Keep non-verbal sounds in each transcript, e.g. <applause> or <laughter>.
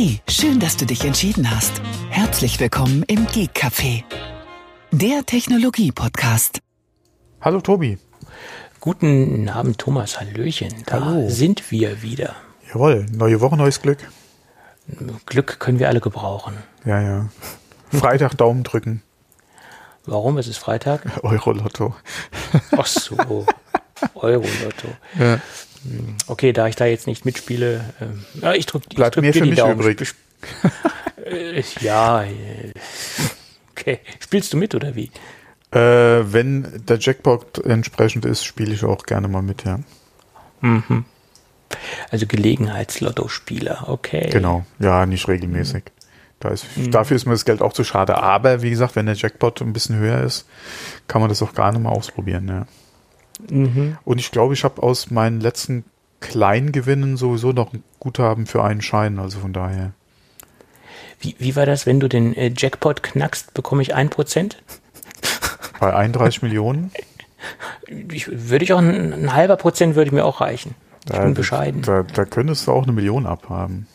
Hey, schön, dass du dich entschieden hast. Herzlich willkommen im Geek Café, der Technologie-Podcast. Hallo Tobi. Guten Abend, Thomas. Hallöchen. Da Hallo. sind wir wieder. Jawohl, neue Woche, neues Glück. Glück können wir alle gebrauchen. Ja, ja. Freitag Daumen drücken. Warum? Es ist Freitag. Euro-Lotto. Ach so. <laughs> Euro-Lotto. Ja. Okay, da ich da jetzt nicht mitspiele, ja, ich drücke drück mir dir für die mich Daumen. übrig. <laughs> Äh, ja. äh, Okay. Spielst du mit oder wie? Äh, wenn der Jackpot entsprechend ist, spiele ich auch gerne mal mit, ja. Also Gelegenheitslottospieler. Okay. Genau. Ja, nicht regelmäßig. Da ist, Dafür ist mir das Geld auch zu schade. Aber wie gesagt, wenn der Jackpot ein bisschen höher ist, kann man das auch gerne mal ausprobieren, ja. Und ich glaube, ich habe aus meinen letzten kleinen Gewinnen sowieso noch ein Guthaben für einen Schein, also von daher. Wie, wie war das, wenn du den äh, Jackpot knackst, bekomme ich ein Prozent? <laughs> Bei 31 Millionen. Ich, würde ich auch ein, ein halber Prozent würde mir auch reichen. Ich da, bin bescheiden. Da, da könntest du auch eine Million abhaben.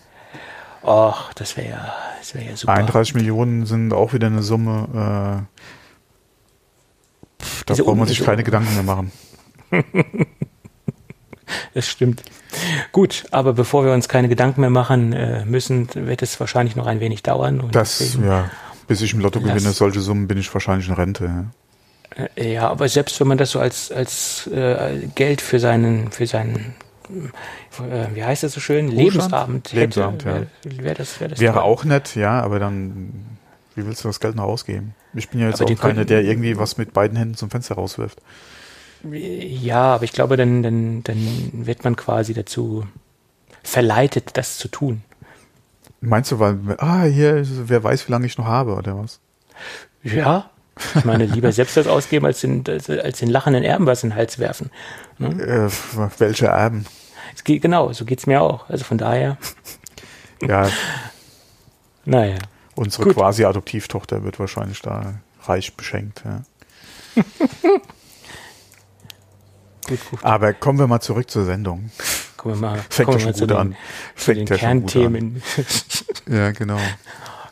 Ach, das wäre ja, das wäre ja super. 31 Millionen sind auch wieder eine Summe, äh, da braucht man sich keine Gedanken mehr machen. <laughs> Das stimmt. Gut, aber bevor wir uns keine Gedanken mehr machen äh, müssen, wird es wahrscheinlich noch ein wenig dauern. Und Das, ja, bis ich im Lotto gewinne, solche Summen bin ich wahrscheinlich in Rente. Ja. äh, ja, aber selbst wenn man das so als, als äh, Geld für seinen, für seinen, äh, wie heißt das so schön, Lebensabend hätte, Lebensabend, ja. wäre wär das, wär das Wäre toll. auch nett, ja, aber dann, wie willst du das Geld noch ausgeben? Ich bin ja jetzt Aber auch keiner, der irgendwie was mit beiden Händen zum Fenster rauswirft. Ja, aber ich glaube, dann, dann, dann wird man quasi dazu verleitet, das zu tun. Meinst du, weil, ah, hier, wer weiß, wie lange ich noch habe, oder was? Ja. Ich meine, lieber <laughs> selbst das ausgeben, als den, als, den lachenden Erben was in den Hals werfen. Äh, welche Erben? Es geht, genau, so geht's mir auch. Also von daher, <laughs> Ja, naja. unsere Gut. quasi Adoptivtochter wird wahrscheinlich da reich beschenkt, ja. <laughs> Gut. <laughs> Aber kommen wir mal zurück zur Sendung. Kommen wir mal, Fängt kommen wir schon mal zu gut den, an. zu Fängt den gut an. Kernthemen. <laughs> Ja, genau.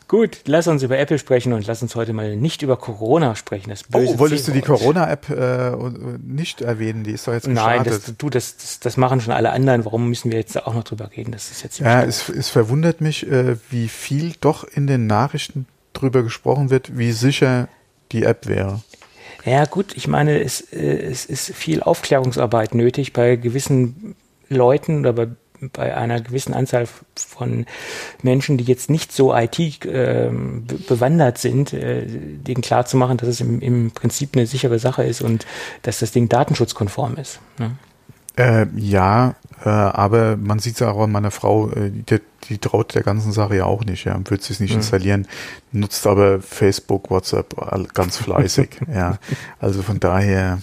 gut, lass uns über Apple sprechen und lass uns heute mal nicht über Corona sprechen. Das böse Oh, wolltest du die. Corona-App äh, nicht erwähnen? Die ist doch jetzt Nein, gestartet. das, du, das, das, das machen schon alle anderen. Warum müssen wir jetzt auch noch drüber reden? Das ist jetzt ja, es, es verwundert mich, äh, wie viel doch in den Nachrichten drüber gesprochen wird, wie sicher die App wäre. Ja, gut, ich meine, es, äh, es ist viel Aufklärungsarbeit nötig bei gewissen Leuten oder bei, bei einer gewissen Anzahl von Menschen, die jetzt nicht so IT be- bewandert sind, äh, denen klarzumachen, dass es im, im Prinzip eine sichere Sache ist und dass das Ding datenschutzkonform ist. Ne? Äh, ja, äh, aber man sieht es auch an meiner Frau, äh, die, die traut der ganzen Sache ja auch nicht, ja, wird sich nicht installieren, nutzt aber Facebook, WhatsApp ganz fleißig, <laughs> ja. Also von daher,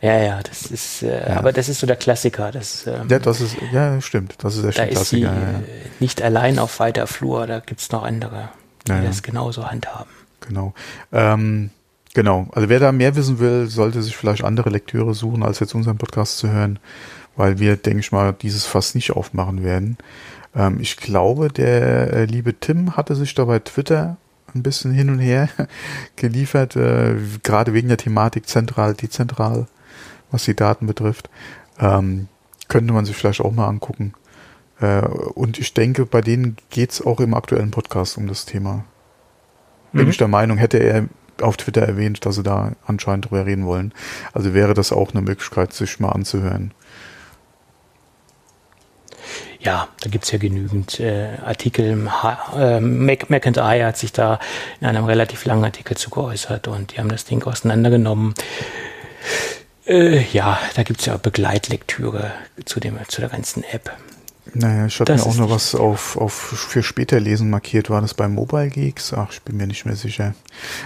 Ja, ja, das ist, äh, aber das ist so der Klassiker. Das, ähm, ja, das ist, ja, stimmt, das ist echt da ein ist sie Klassiker. ja. äh, nicht allein auf weiter Flur, da gibt's noch andere, die Ja, ja. das genauso handhaben. Genau. Ähm, genau. Also wer da mehr wissen will, sollte sich vielleicht andere Lektüre suchen, als jetzt unseren Podcast zu hören, weil wir, denke ich mal, dieses Fass nicht aufmachen werden. Ähm, ich glaube, der äh, liebe Tim hatte sich da bei Twitter ein bisschen hin und her <laughs> geliefert, äh, gerade wegen der Thematik zentral, dezentral, was die Daten betrifft. Ähm, könnte man sich vielleicht auch mal angucken. Äh, und ich denke, bei denen geht's auch im aktuellen Podcast um das Thema bin ich der Meinung, hätte er auf Twitter erwähnt, dass sie da anscheinend drüber reden wollen. Also wäre das auch eine Möglichkeit, sich mal anzuhören. Ja, da gibt's ja genügend äh, Artikel. Ha äh, Mac hat sich da in einem relativ langen Artikel zu geäußert und die haben das Ding auseinandergenommen. Äh, ja, da gibt's ja Begleitlektüre zu, dem, zu der ganzen App. Naja, ich hatte mir auch noch was auf, auf für später lesen markiert. War das bei Mobile Geeks? Ach, ich bin mir nicht mehr sicher.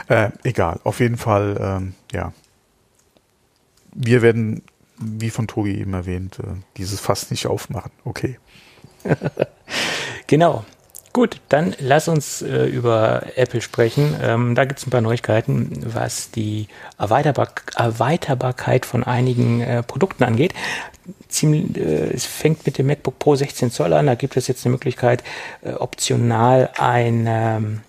Äh, egal, auf jeden Fall, ähm, ja. Wir werden, wie von Tobi eben erwähnt, äh, dieses Fass nicht aufmachen. Okay. <laughs> Genau. Gut, dann lass uns äh, über Apple sprechen. Ähm, da gibt es ein paar Neuigkeiten, was die Erweiterbar Erweiterbarkeit von einigen äh, Produkten angeht. Ziemlich, äh, es fängt mit dem MacBook Pro 16 Zoll an. Da gibt es jetzt eine Möglichkeit, äh, optional ein ähm,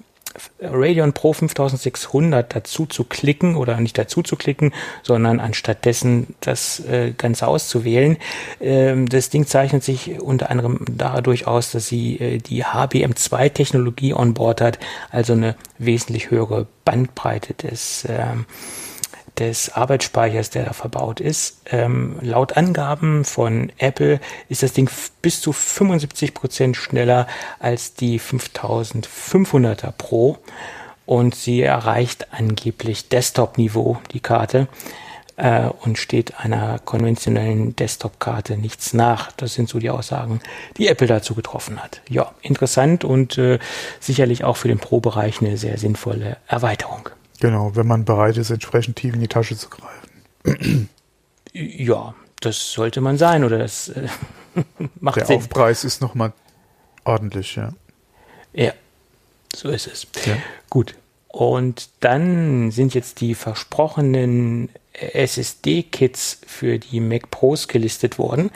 Radeon Pro 5600 dazu zu klicken oder nicht dazu zu klicken, sondern anstattdessen das äh, Ganze auszuwählen. Ähm, das Ding zeichnet sich unter anderem dadurch aus, dass sie äh, die HBM2 Technologie on board hat, also eine wesentlich höhere Bandbreite des ähm, des Arbeitsspeichers, der da verbaut ist. Ähm, laut Angaben von Apple ist das Ding bis zu 75 Prozent schneller als die 5500er Pro und sie erreicht angeblich Desktop-Niveau, die Karte, äh, und steht einer konventionellen Desktop-Karte nichts nach. Das sind so die Aussagen, die Apple dazu getroffen hat. Ja, interessant und äh, sicherlich auch für den Pro-Bereich eine sehr sinnvolle Erweiterung. Genau, wenn man bereit ist, entsprechend tief in die Tasche zu greifen. Ja, das sollte man sein, oder das äh, <laughs> macht Der Sinn. Aufpreis ist nochmal ordentlich, ja. Ja, so ist es. Ja. Gut. Und dann sind jetzt die versprochenen SSD-Kits für die Mac Pros gelistet worden.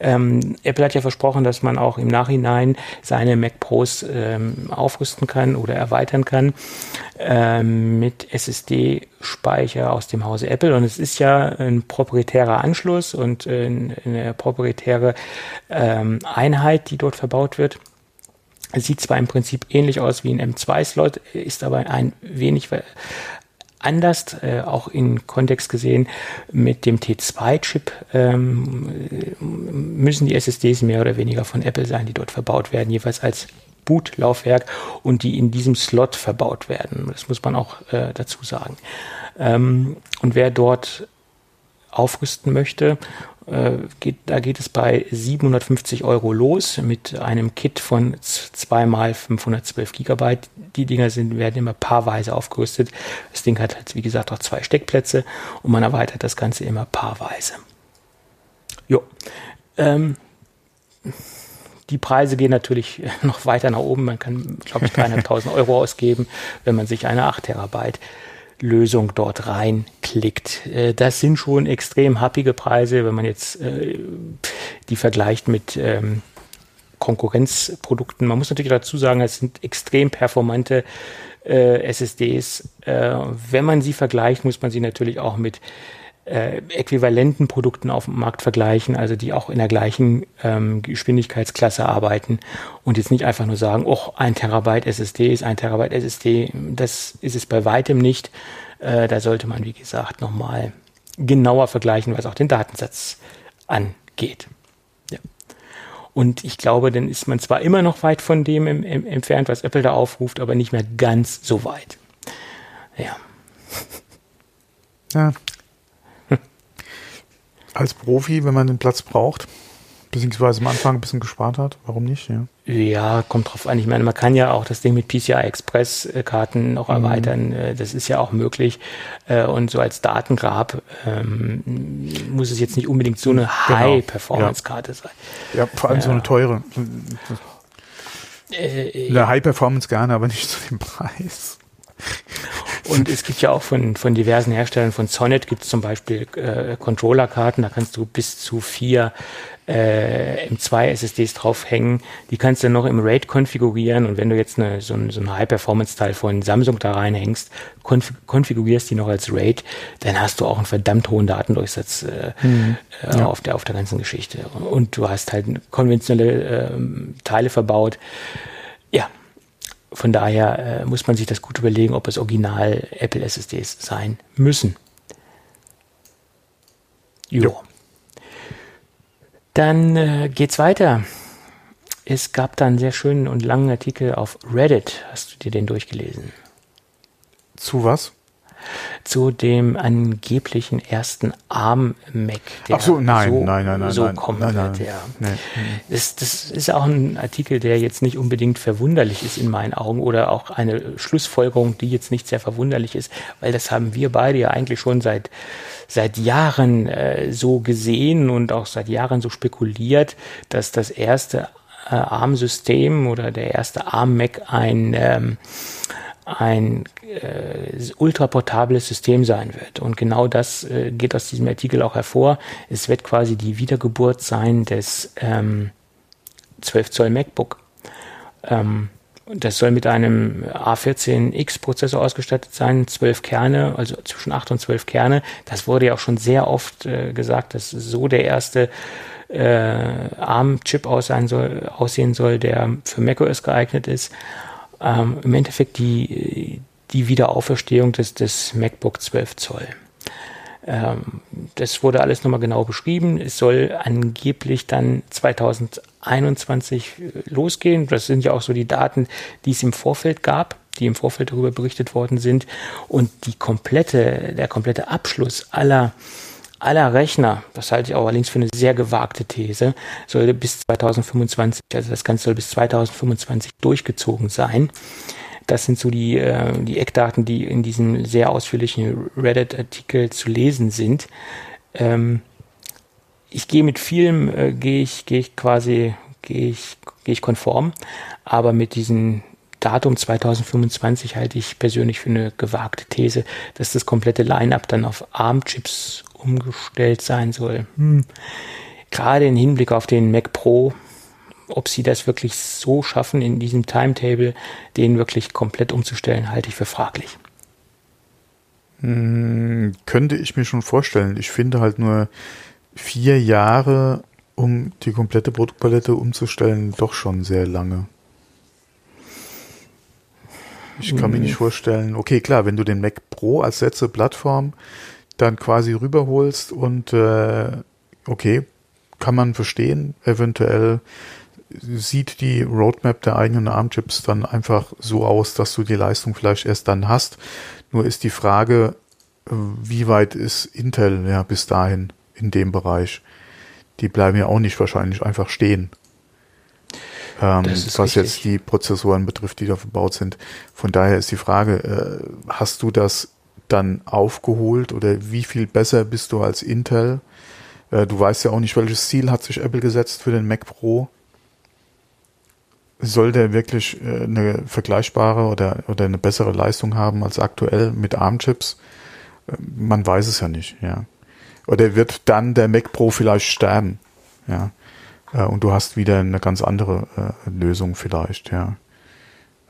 Ähm, Apple hat ja versprochen, dass man auch im Nachhinein seine Mac Pros ähm, aufrüsten kann oder erweitern kann ähm, mit SSD-Speicher aus dem Hause Apple. Und es ist ja ein proprietärer Anschluss und äh, eine proprietäre ähm, Einheit, die dort verbaut wird. Sieht zwar im Prinzip ähnlich aus wie ein M2-Slot, ist aber ein wenig anders, äh, auch in Kontext gesehen mit dem T2-Chip ähm, müssen die SSDs mehr oder weniger von Apple sein, die dort verbaut werden, jeweils als Bootlaufwerk und die in diesem Slot verbaut werden. Das muss man auch äh, dazu sagen. Ähm, und wer dort aufrüsten möchte äh, geht, da geht es bei 750 Euro los mit einem Kit von 2 mal 512 Gigabyte. Die Dinger sind, werden immer paarweise aufgerüstet. Das Ding hat, wie gesagt, auch zwei Steckplätze und man erweitert das Ganze immer paarweise. Jo. Ähm, die Preise gehen natürlich <laughs> noch weiter nach oben. Man kann, glaube ich, 300.000 Euro ausgeben, wenn man sich eine 8 Terabyte Lösung dort reinklickt. Äh, das sind schon extrem happige Preise, wenn man jetzt äh, die vergleicht mit ähm, Konkurrenzprodukten. Man muss natürlich dazu sagen, es sind extrem performante äh, SSDs. Wenn man sie vergleicht, muss man sie natürlich auch mit äh, äquivalenten Produkten auf dem Markt vergleichen, also die auch in der gleichen ähm, Geschwindigkeitsklasse arbeiten und jetzt nicht einfach nur sagen, oh, ein Terabyte SSD ist ein Terabyte SSD. Das ist es bei weitem nicht. Äh, da sollte man, wie gesagt, nochmal genauer vergleichen, was auch den Datensatz angeht. Ja. Und ich glaube, dann ist man zwar immer noch weit von dem im, im, entfernt, was Apple da aufruft, aber nicht mehr ganz so weit. Ja. Ja, als Profi, wenn man den Platz braucht, beziehungsweise am Anfang ein bisschen gespart hat, warum nicht? Ja, ja kommt drauf an. Ich meine, man kann ja auch das Ding mit PCI Express Karten noch mhm. erweitern. Äh, das ist ja auch möglich. Äh, und so als Datengrab ähm, muss es jetzt nicht unbedingt so eine genau. High-Performance-Karte sein. Ja, vor allem ja. so eine teure. Äh, eine High-Performance gerne, aber nicht zu dem <laughs> Preis. Und es gibt ja auch von, von diversen Herstellern, von Sonnet gibt es zum Beispiel äh, Controller-Karten, da kannst du bis zu vier äh, M2 SSDs draufhängen. Die kannst du noch im RAID konfigurieren und wenn du jetzt eine, so, ein, so ein High-Performance-Teil von Samsung da reinhängst, konf konfigurierst die noch als RAID, dann hast du auch einen verdammt hohen Datendurchsatz äh, mhm. äh, ja. auf, der, auf der ganzen Geschichte. Und du hast halt konventionelle äh, Teile verbaut. Von daher äh, muss man sich das gut überlegen, ob es original Apple SSDs sein müssen. Jo. jo. Dann äh, geht's weiter. Es gab da einen sehr schönen und langen Artikel auf Reddit. Hast du dir den durchgelesen? Zu was? Zu dem angeblichen ersten ARM-Mac, Ach so, nein, so, nein, nein, nein, so nein, kommen nein, wird. Ja. Nein, das, das ist auch ein Artikel, der jetzt nicht unbedingt verwunderlich ist in meinen Augen oder auch eine Schlussfolgerung, die jetzt nicht sehr verwunderlich ist, weil das haben wir beide ja eigentlich schon seit seit Jahren äh, so gesehen und auch seit Jahren so spekuliert, dass das erste äh, ARM-System oder der erste ARM-Mac ein ähm, ein äh, ultraportables System sein wird. Und genau das äh, geht aus diesem Artikel auch hervor. Es wird quasi die Wiedergeburt sein des ähm, 12 Zoll MacBook. Ähm, das soll mit einem A14X-Prozessor ausgestattet sein, 12 Kerne, also zwischen 8 und 12 Kerne. Das wurde ja auch schon sehr oft äh, gesagt, dass so der erste äh, ARM-Chip aussehen soll, aussehen soll, der für macOS geeignet ist ähm, im Endeffekt die, die Wiederauferstehung des, des MacBook 12 Zoll. Ähm, das wurde alles nochmal genau beschrieben. Es soll angeblich dann 2021 losgehen. Das sind ja auch so die Daten, die es im Vorfeld gab, die im Vorfeld darüber berichtet worden sind. Und die komplette, der komplette Abschluss aller aller Rechner, das halte ich auch allerdings für eine sehr gewagte These, soll bis 2025, also das Ganze soll bis 2025 durchgezogen sein. Das sind so die, äh, die Eckdaten, die in diesem sehr ausführlichen Reddit-Artikel zu lesen sind. Ähm, ich gehe mit vielem, äh, gehe ich, gehe ich quasi, gehe ich, gehe ich konform, aber mit diesem Datum 2025 halte ich persönlich für eine gewagte These, dass das komplette Line-up dann auf ARM-Chips umgestellt sein soll. Hm. Gerade im Hinblick auf den Mac Pro, ob sie das wirklich so schaffen, in diesem Timetable den wirklich komplett umzustellen, halte ich für fraglich. Hm, könnte ich mir schon vorstellen. Ich finde halt nur vier Jahre, um die komplette Produktpalette umzustellen, doch schon sehr lange. Ich kann mir nicht hm. vorstellen, okay, klar, wenn du den Mac Pro als letzte Plattform dann quasi rüberholst und äh, okay, kann man verstehen. Eventuell sieht die Roadmap der eigenen ARM-Chips dann einfach so aus, dass du die Leistung vielleicht erst dann hast. Nur ist die Frage, äh, wie weit ist Intel ja bis dahin in dem Bereich? Die bleiben ja auch nicht wahrscheinlich einfach stehen. Ähm, was richtig. jetzt die Prozessoren betrifft, die da verbaut sind. Von daher ist die Frage, äh, hast du das dann aufgeholt oder wie viel besser bist du als Intel? Äh, du weißt ja auch nicht, welches Ziel hat sich Apple gesetzt für den Mac Pro. Soll der wirklich äh, eine vergleichbare oder, oder eine bessere Leistung haben als aktuell mit ARM-Chips? Äh, man weiß es ja nicht, ja. Oder wird dann der Mac Pro vielleicht sterben? Ja. Äh, und du hast wieder eine ganz andere äh, Lösung vielleicht, ja.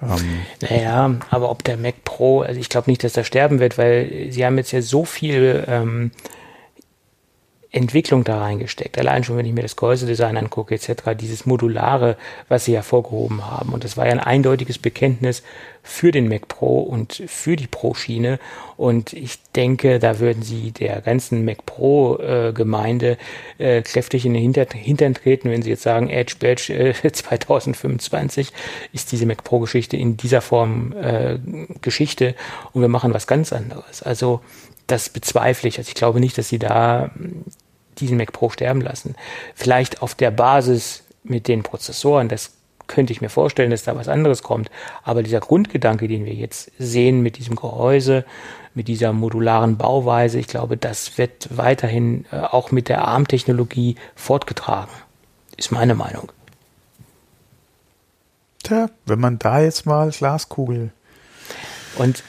Ähm, naja, aber ob der Mac Pro, also ich glaube nicht, dass er sterben wird, weil sie haben jetzt ja so viel ähm, Entwicklung da reingesteckt. Allein schon, wenn ich mir das Gehäusedesign angucke, etc., dieses Modulare, was sie hervorgehoben haben. Und das war ja ein eindeutiges Bekenntnis für den Mac Pro und für die Pro-Schiene. Und ich denke, da würden sie der ganzen Mac Pro-Gemeinde äh, äh, kräftig in den Hinter Hintern treten, wenn sie jetzt sagen, Edge Badge äh, <laughs> 2025 ist diese Mac Pro-Geschichte in dieser Form äh, Geschichte und wir machen was ganz anderes. Also das bezweifle ich. Also ich glaube nicht, dass sie da diesen Mac Pro sterben lassen. Vielleicht auf der Basis mit den Prozessoren, das könnte ich mir vorstellen, dass da was anderes kommt. Aber dieser Grundgedanke, den wir jetzt sehen mit diesem Gehäuse, mit dieser modularen Bauweise, ich glaube, das wird weiterhin äh, auch mit der ARM-Technologie fortgetragen. Ist meine Meinung. Tja, wenn man da jetzt mal Glaskugel. Und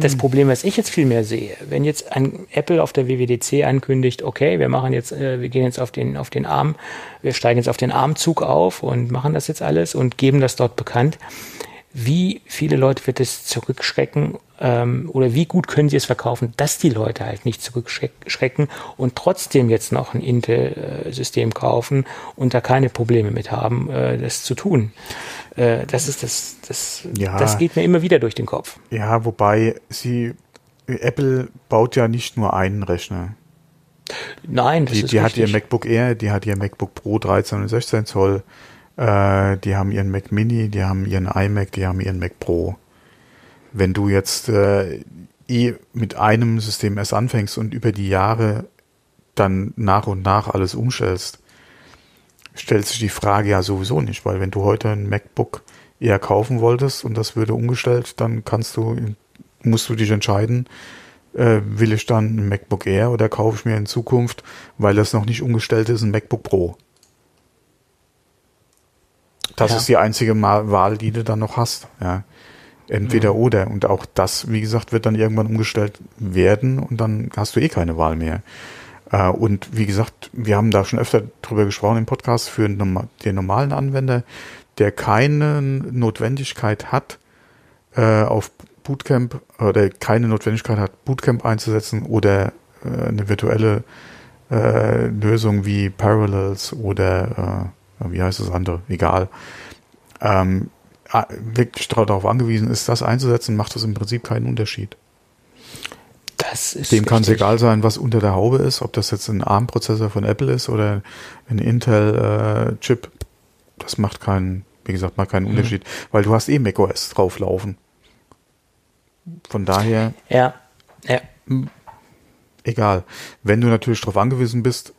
das hm. Problem, was ich jetzt viel mehr sehe, wenn jetzt ein Apple auf der WWDC ankündigt, okay, wir machen jetzt, äh, wir gehen jetzt auf den, auf den Arm, wir steigen jetzt auf den Armzug auf und machen das jetzt alles und geben das dort bekannt. Wie viele Leute wird es zurückschrecken ähm, oder wie gut können sie es verkaufen, dass die Leute halt nicht zurückschrecken und trotzdem jetzt noch ein Intel-System kaufen und da keine Probleme mit haben, äh, das zu tun? Äh, das ist das, das, ja. das geht mir immer wieder durch den Kopf. Ja, wobei sie, Apple baut ja nicht nur einen Rechner. Nein, das die, ist Die richtig. hat ihr MacBook Air, die hat ihr MacBook Pro 13 und 16 Zoll, äh, die haben ihren Mac Mini, die haben ihren iMac, die haben ihren Mac Pro. Wenn du jetzt äh, eh mit einem System erst anfängst und über die Jahre dann nach und nach alles umstellst, stellt sich die Frage ja sowieso nicht, weil wenn du heute ein MacBook eher kaufen wolltest und das würde umgestellt, dann kannst du, musst du dich entscheiden, äh, will ich dann ein MacBook Air oder kaufe ich mir in Zukunft, weil das noch nicht umgestellt ist, ein MacBook Pro. Das Ja. ist die einzige Ma Wahl, die du dann noch hast. Ja. Entweder Mhm. oder. Und auch das, wie gesagt, wird dann irgendwann umgestellt werden und dann hast du eh keine Wahl mehr. Äh, und wie gesagt, wir haben da schon öfter drüber gesprochen im Podcast für den normalen Anwender, der keine Notwendigkeit hat, äh, auf Bootcamp oder keine Notwendigkeit hat, Bootcamp einzusetzen oder äh, eine virtuelle äh, Lösung wie Parallels oder äh, wie heißt das andere, egal. Ähm, wirklich darauf angewiesen ist, das einzusetzen, macht das im Prinzip keinen Unterschied. Das ist Dem kann es egal sein, was unter der Haube ist, ob das jetzt ein ARM-Prozessor von Apple ist oder ein Intel-Chip. das macht keinen, wie gesagt, macht keinen Mhm. Unterschied, weil du hast eh macOS drauflaufen. Von daher, Ja, ja. egal. Wenn du natürlich darauf angewiesen bist,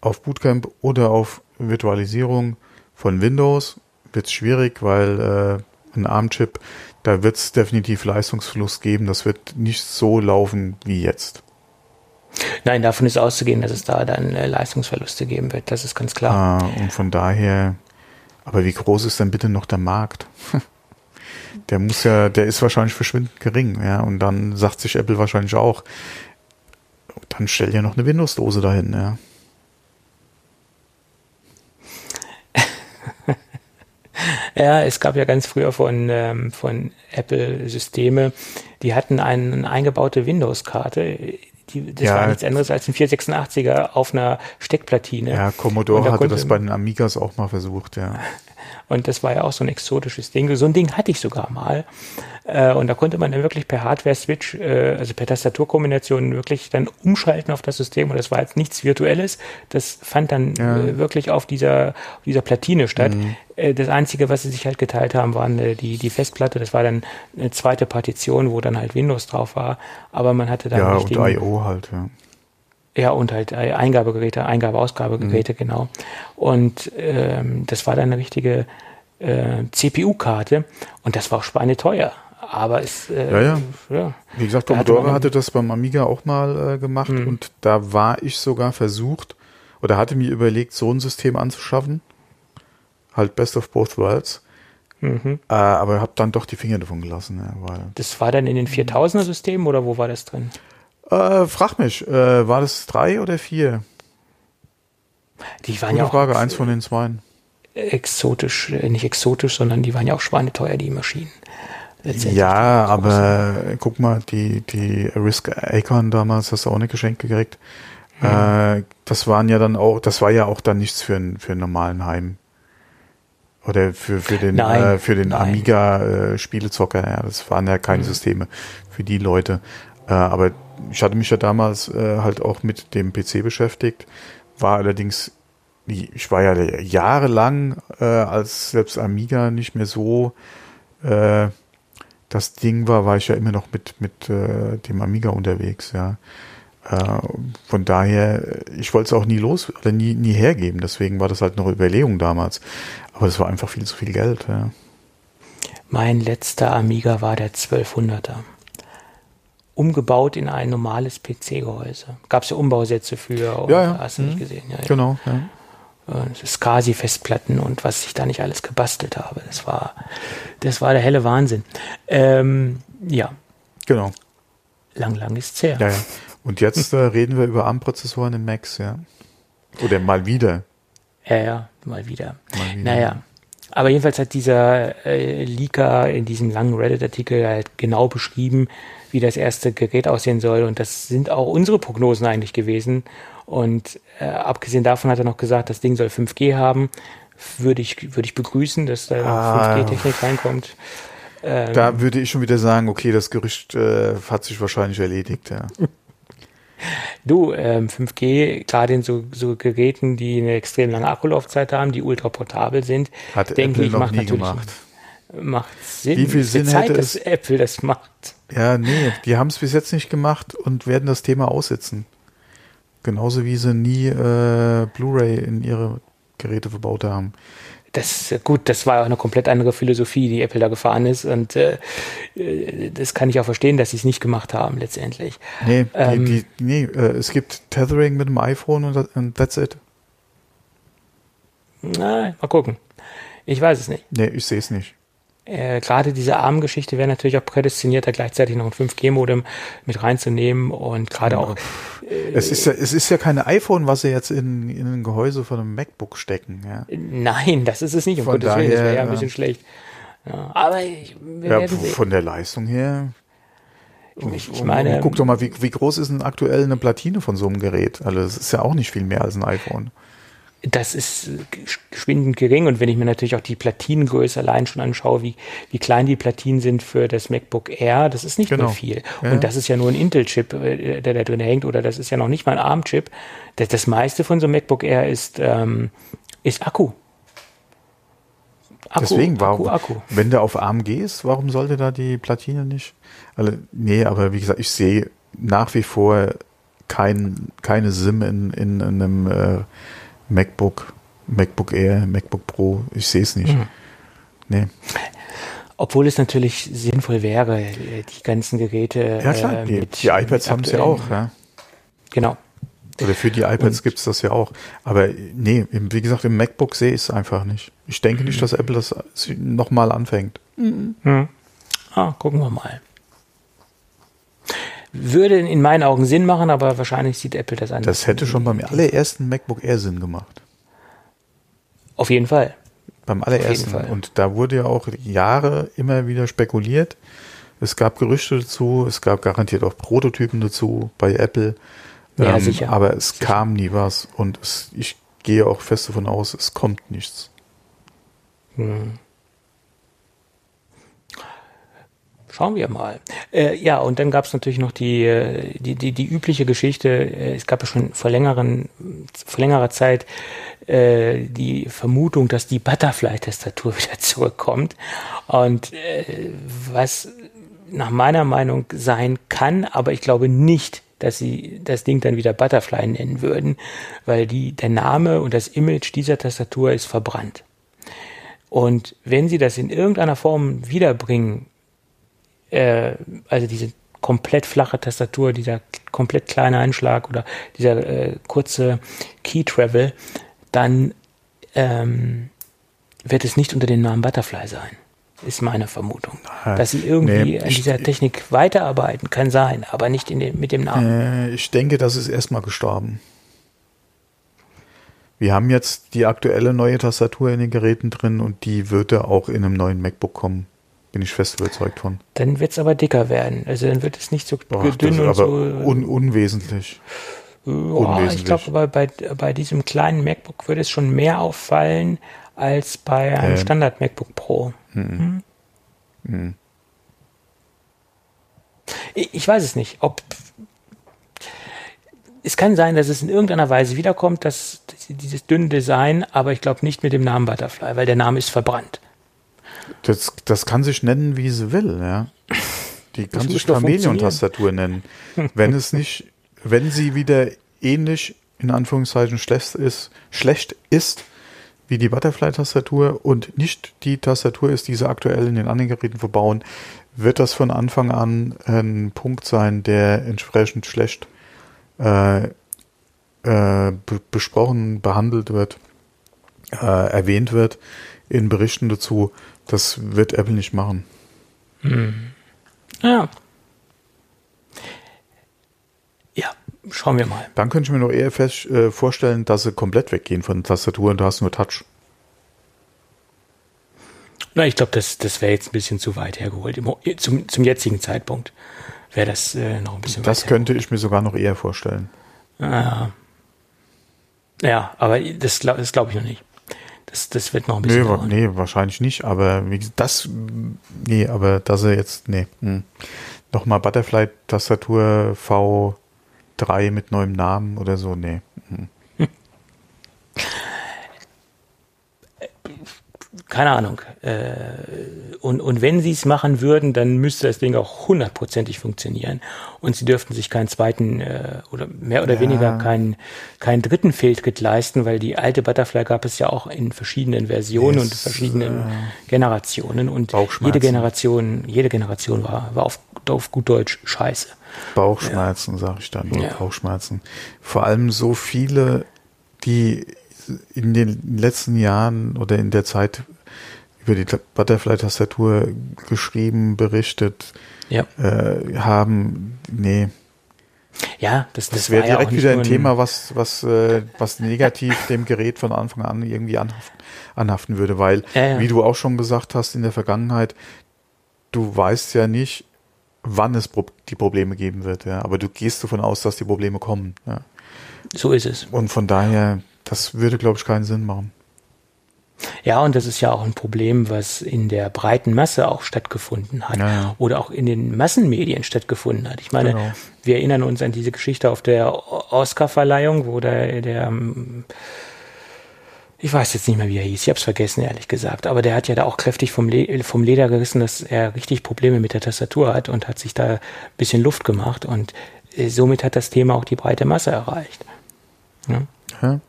auf Bootcamp oder auf Virtualisierung von Windows, wird es schwierig, weil äh, ein ARM-Chip, da wird es definitiv Leistungsverlust geben. Das wird nicht so laufen wie jetzt. Nein, davon ist auszugehen, dass es da dann äh, Leistungsverluste geben wird. Das ist ganz klar. Äh, und von daher, aber wie groß ist denn bitte noch der Markt? <laughs> Der muss ja, der ist wahrscheinlich verschwindend gering, ja. Und dann sagt sich Apple wahrscheinlich auch, dann stell ja noch eine Windows-Dose dahin, ja. Ja, es gab ja ganz früher von, ähm, von Apple Systeme, die hatten eine, eine eingebaute Windows-Karte. Die, das Ja. war nichts anderes als ein 486er auf einer Steckplatine. Ja, Commodore da hatte das bei den Amigas auch mal versucht, ja. <laughs> Und das war ja auch so ein exotisches Ding. So ein Ding hatte ich sogar mal. Äh, und da konnte man dann wirklich per Hardware-Switch, äh, also per Tastaturkombination wirklich dann umschalten auf das System. Und das war jetzt nichts Virtuelles. Das fand dann Ja. äh, wirklich auf dieser, auf dieser Platine statt. Äh, das Einzige, was sie sich halt geteilt haben, waren äh, die, die Festplatte. Das war dann eine zweite Partition, wo dann halt Windows drauf war. Aber man hatte dann Ja, und I.O. halt, ja. ja, und halt äh, Eingabegeräte, Eingabe-Ausgabegeräte, Mhm. genau. Und ähm, das war dann eine richtige äh, CPU-Karte und das war auch schweineteuer. Aber es, äh, Ja, ja. ja. Wie gesagt, hatte Commodore man- hatte das beim Amiga auch mal äh, gemacht Mhm. und da war ich sogar versucht oder hatte mir überlegt, so ein System anzuschaffen. Halt Best of Both Worlds. Mhm. Äh, aber habe dann doch die Finger davon gelassen, ja, weil Das war dann in den 4000er-Systemen oder wo war das drin? Äh, frag mich, äh, war das drei oder vier? Die waren Gute ja auch Frage, eins von den zwei. exotisch, äh, nicht exotisch, sondern die waren ja auch schweineteuer, die Maschinen. Ja, aber äh, guck mal, die, die Risk Acorn damals hast du auch nicht geschenkt gekriegt. Äh, das waren ja dann auch, das war ja auch dann nichts für, einen für einen normalen Heim. Oder für, für den, Nein, äh, für den nein. Amiga-Spielezocker, ja, das waren ja keine Systeme für die Leute. Äh, aber ich hatte mich ja damals äh, halt auch mit dem PC beschäftigt, war allerdings, ich war ja jahrelang äh, als selbst Amiga nicht mehr so äh, das Ding war, war ich ja immer noch mit, mit äh, dem Amiga unterwegs, ja. Äh, von daher, ich wollte es auch nie los oder nie, nie hergeben, deswegen war das halt noch Überlegung damals. Aber das war einfach viel zu viel Geld, ja. Mein letzter Amiga war der 1200er. Umgebaut in ein normales PC-Gehäuse. Gab es ja Umbausätze für, Ja, ja. hast du nicht Mhm. gesehen. Ja. Genau, ja. SCSI-Festplatten und was ich da nicht alles gebastelt habe. Das war, das war der helle Wahnsinn. Ähm, ja, Genau. lang, lang ist's her. Ja, ja. Und jetzt äh, reden wir über ARM-Prozessoren in Macs, ja. Oder mal wieder. Ja, ja, mal wieder. Mal wieder. Naja. Aber jedenfalls hat dieser äh, Leaker in diesem langen Reddit-Artikel halt genau beschrieben, wie das erste Gerät aussehen soll. Und das sind auch unsere Prognosen eigentlich gewesen. Und äh, abgesehen davon hat er noch gesagt, das Ding soll 5G haben. Würde ich, würde ich begrüßen, dass da Ah. 5G-Technik reinkommt. Ähm, Da würde ich schon wieder sagen, okay, das Gerücht äh, hat sich wahrscheinlich erledigt, ja. <laughs> Du, ähm, 5G, gerade in so, so Geräten, die eine extrem lange Akkulaufzeit haben, die ultra portabel sind, Hat denke Apple ich, noch macht nie natürlich gemacht. macht Sinn. Wie viel Sinn Zeit, hätte dass es- Apple das macht. Ja, nee, die haben es bis jetzt nicht gemacht und werden das Thema aussitzen. Genauso wie sie nie äh, Blu-ray in ihre Geräte verbaut haben. Das gut, das war auch eine komplett andere Philosophie, die Apple da gefahren ist. Und äh, äh, das kann ich auch verstehen, dass sie es nicht gemacht haben letztendlich. Nee, Ähm. die, die, nee äh, es gibt Tethering mit dem iPhone und, und that's it. Na, mal gucken. Ich weiß es nicht. Nee, ich sehe es nicht. Äh, Gerade diese ARM-Geschichte wäre natürlich auch prädestiniert, da gleichzeitig noch ein 5G-Modem mit reinzunehmen und gerade auch. Äh, es, ist ja, es ist ja keine iPhone, was sie jetzt in, in ein Gehäuse von einem MacBook stecken. Ja. Nein, das ist es nicht. Um Von Gottes Willen, das wäre ja ein daher, bisschen schlecht. Ja, aber ich, Ja, von der Leistung her. Ich, ich meine, Und guck doch mal, wie, wie groß ist denn aktuell eine Platine von so einem Gerät? Also es ist ja auch nicht viel mehr als ein iPhone. Das ist geschwindend gering und wenn ich mir natürlich auch die Platinengröße allein schon anschaue, wie, wie klein die Platinen sind für das MacBook Air, das ist nicht Genau. mehr viel. Ja. Und das ist ja nur ein Intel-Chip, äh, der da drin hängt, oder das ist ja noch nicht mal ein ARM-Chip. Das, das meiste von so einem MacBook Air ist, ähm, ist Akku. Akku, Deswegen, warum, Akku, Akku. wenn du auf ARM gehst, warum sollte da die Platine nicht? Also, nee, aber wie gesagt, ich sehe nach wie vor kein, keine SIM in, in, einem äh, MacBook, MacBook Air, MacBook Pro. Ich sehe es nicht. Mhm. Nee. Obwohl es natürlich sinnvoll wäre, äh, die ganzen Geräte. Ja klar, äh, die, die iPads haben es ja aktuellen- auch. Ja. Genau. Oder für die iPads gibt es das ja auch. Aber nee, wie gesagt, im MacBook sehe ich es einfach nicht. Ich denke Mhm. nicht, dass Apple das nochmal anfängt. Hm. Ah, gucken wir mal. Würde in meinen Augen Sinn machen, aber wahrscheinlich sieht Apple das anders. Das hätte schon beim allerersten MacBook Air Sinn gemacht. Auf jeden Fall. Beim allerersten. Fall. Und da wurde ja auch Jahre immer wieder spekuliert. Es gab Gerüchte dazu, es gab garantiert auch Prototypen dazu bei Apple. Ähm, Ja, sicher. Aber es kam nie was. Und es, ich gehe auch fest davon aus, es kommt nichts. Schauen wir mal. Äh, ja, und dann gab es natürlich noch die, äh, die, die, die übliche Geschichte. Äh, es gab ja schon vor, längeren, vor längerer Zeit äh, die Vermutung, dass die Butterfly-Tastatur <laughs> wieder zurückkommt. Und äh, was nach meiner Meinung sein kann, aber ich glaube nicht, dass sie das Ding dann wieder Butterfly nennen würden, weil die, der Name und das Image dieser Tastatur ist verbrannt. Und wenn sie das in irgendeiner Form wiederbringen, äh, also diese komplett flache Tastatur, dieser komplett kleine Einschlag oder dieser äh, kurze Key Travel, dann ähm, wird es nicht unter dem Namen Butterfly sein. Ist meine Vermutung. Dass sie irgendwie nee, an ich- dieser Technik weiterarbeiten, kann sein, aber nicht dem, mit dem Namen. Äh, ich denke, das ist erstmal gestorben. Wir haben jetzt die aktuelle neue Tastatur in den Geräten drin und die wird ja auch in einem neuen MacBook kommen. Bin ich fest überzeugt von. Dann wird es aber dicker werden. Also dann wird es nicht so Boah, dünn und aber so. un unwesentlich. Unwesentlich. ich glaube, bei, bei, diesem kleinen MacBook würde es schon mehr auffallen als bei einem Ähm. Standard MacBook Pro. Mhm. Hm? Ich, ich weiß es nicht, ob es kann sein, dass es in irgendeiner Weise wiederkommt, dass dieses dünne Design, aber ich glaube nicht mit dem Namen Butterfly, weil der Name ist verbrannt. Das, das kann sich nennen, wie sie will, ja. Die kann sich Chameleon-Tastatur nennen. Wenn es nicht, wenn sie wieder ähnlich, in Anführungszeichen, schlecht ist, schlecht ist, wie die Butterfly-Tastatur und nicht die Tastatur ist, die sie aktuell in den anderen Geräten verbauen, wird das von Anfang an ein Punkt sein, der entsprechend schlecht äh, äh, be besprochen, behandelt wird, äh, erwähnt wird in Berichten dazu. Das wird Apple nicht machen. Ja. Ja, schauen wir mal. Dann könnte ich mir noch eher fest, äh, vorstellen, dass sie komplett weggehen von der Tastatur und du hast nur Touch. Na, ich glaube, das, das wäre jetzt ein bisschen zu weit hergeholt. Im, zum, zum jetzigen Zeitpunkt wäre das äh, noch ein bisschen Das könnte ich mir sogar noch eher vorstellen. hergeholt. Ja. ja, aber das, das glaube ich noch nicht. Das, das wird noch ein Nee, bisschen wa dauern. nee, wahrscheinlich nicht, aber wie gesagt, das, nee, aber dass er jetzt, nee, hm. nochmal Butterfly-Tastatur V3 mit neuem Namen oder so, nee. Hm. <laughs> Keine Ahnung. Äh, und, und wenn sie es machen würden, dann müsste das Ding auch hundertprozentig funktionieren. Und sie dürften sich keinen zweiten äh, oder mehr oder Ja. weniger keinen, keinen dritten Fehltritt leisten, weil die alte Butterfly gab es ja auch in verschiedenen Versionen Es, und verschiedenen Generationen. Und jede Generation, jede Generation war, war auf, auf gut Deutsch scheiße. Bauchschmerzen, sag ich dann, nur Ja. Bauchschmerzen. Vor allem so viele, die in den letzten Jahren oder in der Zeit über die Butterfly-Tastatur geschrieben, berichtet Ja. äh, haben. Nee, Ja, das, das, das wäre ja direkt nicht wieder ein Thema, was, was, äh, was negativ <laughs> dem Gerät von Anfang an irgendwie anhaft, anhaften würde, weil, Ja, ja. wie du auch schon gesagt hast in der Vergangenheit, du weißt ja nicht, wann es die Probleme geben wird, ja, aber du gehst davon aus, dass die Probleme kommen, ja. So ist es. Und von daher, das würde, glaube ich, keinen Sinn machen. Ja, und das ist ja auch ein Problem, was in der breiten Masse auch stattgefunden hat Ja, ja. oder auch in den Massenmedien stattgefunden hat. Ich meine, Genau. wir erinnern uns an diese Geschichte auf der Oscar-Verleihung, wo der, der ähm, ich weiß jetzt nicht mehr, wie er hieß, ich habe es vergessen, ehrlich gesagt, aber der hat ja da auch kräftig vom, Le vom Leder gerissen, dass er richtig Probleme mit der Tastatur hat und hat sich da ein bisschen Luft gemacht und äh, somit hat das Thema auch die breite Masse erreicht. Ja? Ja?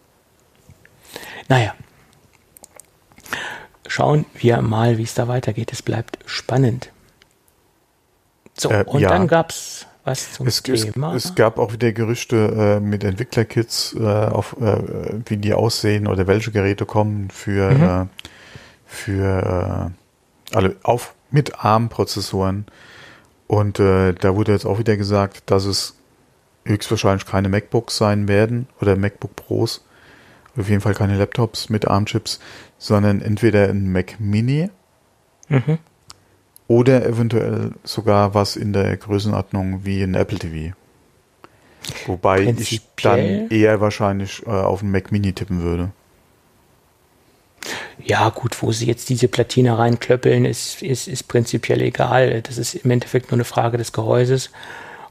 Naja. Schauen wir mal, wie es da weitergeht. Es bleibt spannend. So, Äh, und ja. dann gab's was zum Es, es, Thema. es gab auch wieder Gerüchte äh, mit Entwicklerkits, äh, auf, äh, wie die aussehen oder welche Geräte kommen für, Mhm. äh, für äh, alle auf mit ARM-Prozessoren. Und da wurde jetzt auch wieder gesagt, dass es höchstwahrscheinlich keine MacBooks sein werden oder MacBook Pros. Auf jeden Fall keine Laptops mit ARM-Chips, sondern entweder ein Mac Mini Mhm. oder eventuell sogar was in der Größenordnung wie ein Apple TV. Wobei ich dann eher wahrscheinlich äh, auf einen Mac Mini tippen würde. Ja, gut, wo sie jetzt diese Platine reinklöppeln, ist, ist, ist prinzipiell egal. Das ist im Endeffekt nur eine Frage des Gehäuses.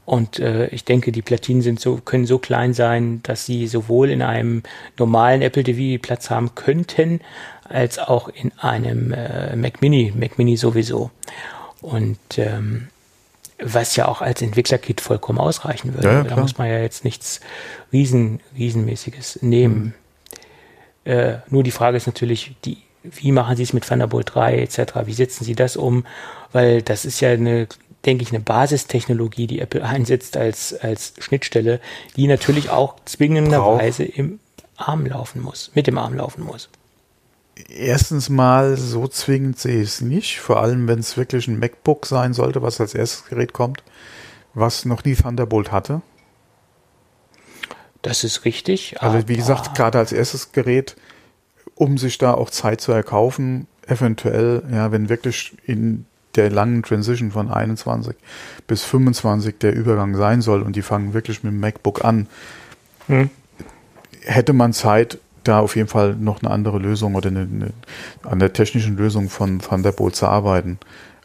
Und äh, ich denke, die Platinen sind so, können so klein sein, dass sie sowohl in einem normalen Apple TV Platz haben könnten, als auch in einem äh, Mac Mini, Mac Mini sowieso. Und ähm, was ja auch als Entwicklerkit vollkommen ausreichen würde. Ja, da muss man ja jetzt nichts riesen, riesenmäßiges nehmen. Äh, nur die Frage ist natürlich, die, wie machen Sie es mit Thunderbolt 3 etc.? Wie setzen Sie das um? Weil das ist ja eine, denke ich, eine Basistechnologie, die Apple einsetzt als, als Schnittstelle, die natürlich auch zwingenderweise im Arm laufen muss, mit dem Arm laufen muss. Erstens mal, so zwingend sehe ich es nicht, vor allem wenn es wirklich ein MacBook sein sollte, was als erstes Gerät kommt, was noch nie Thunderbolt hatte. Das ist richtig. Also wie gesagt, gerade als erstes Gerät, um sich da auch Zeit zu erkaufen, eventuell, ja, wenn wirklich in der langen Transition von 21 bis 25 der Übergang sein soll und die fangen wirklich mit dem MacBook an, Hm. hätte man Zeit, da auf jeden Fall noch eine andere Lösung oder eine, eine, an der technischen Lösung von Thunderbolt zu arbeiten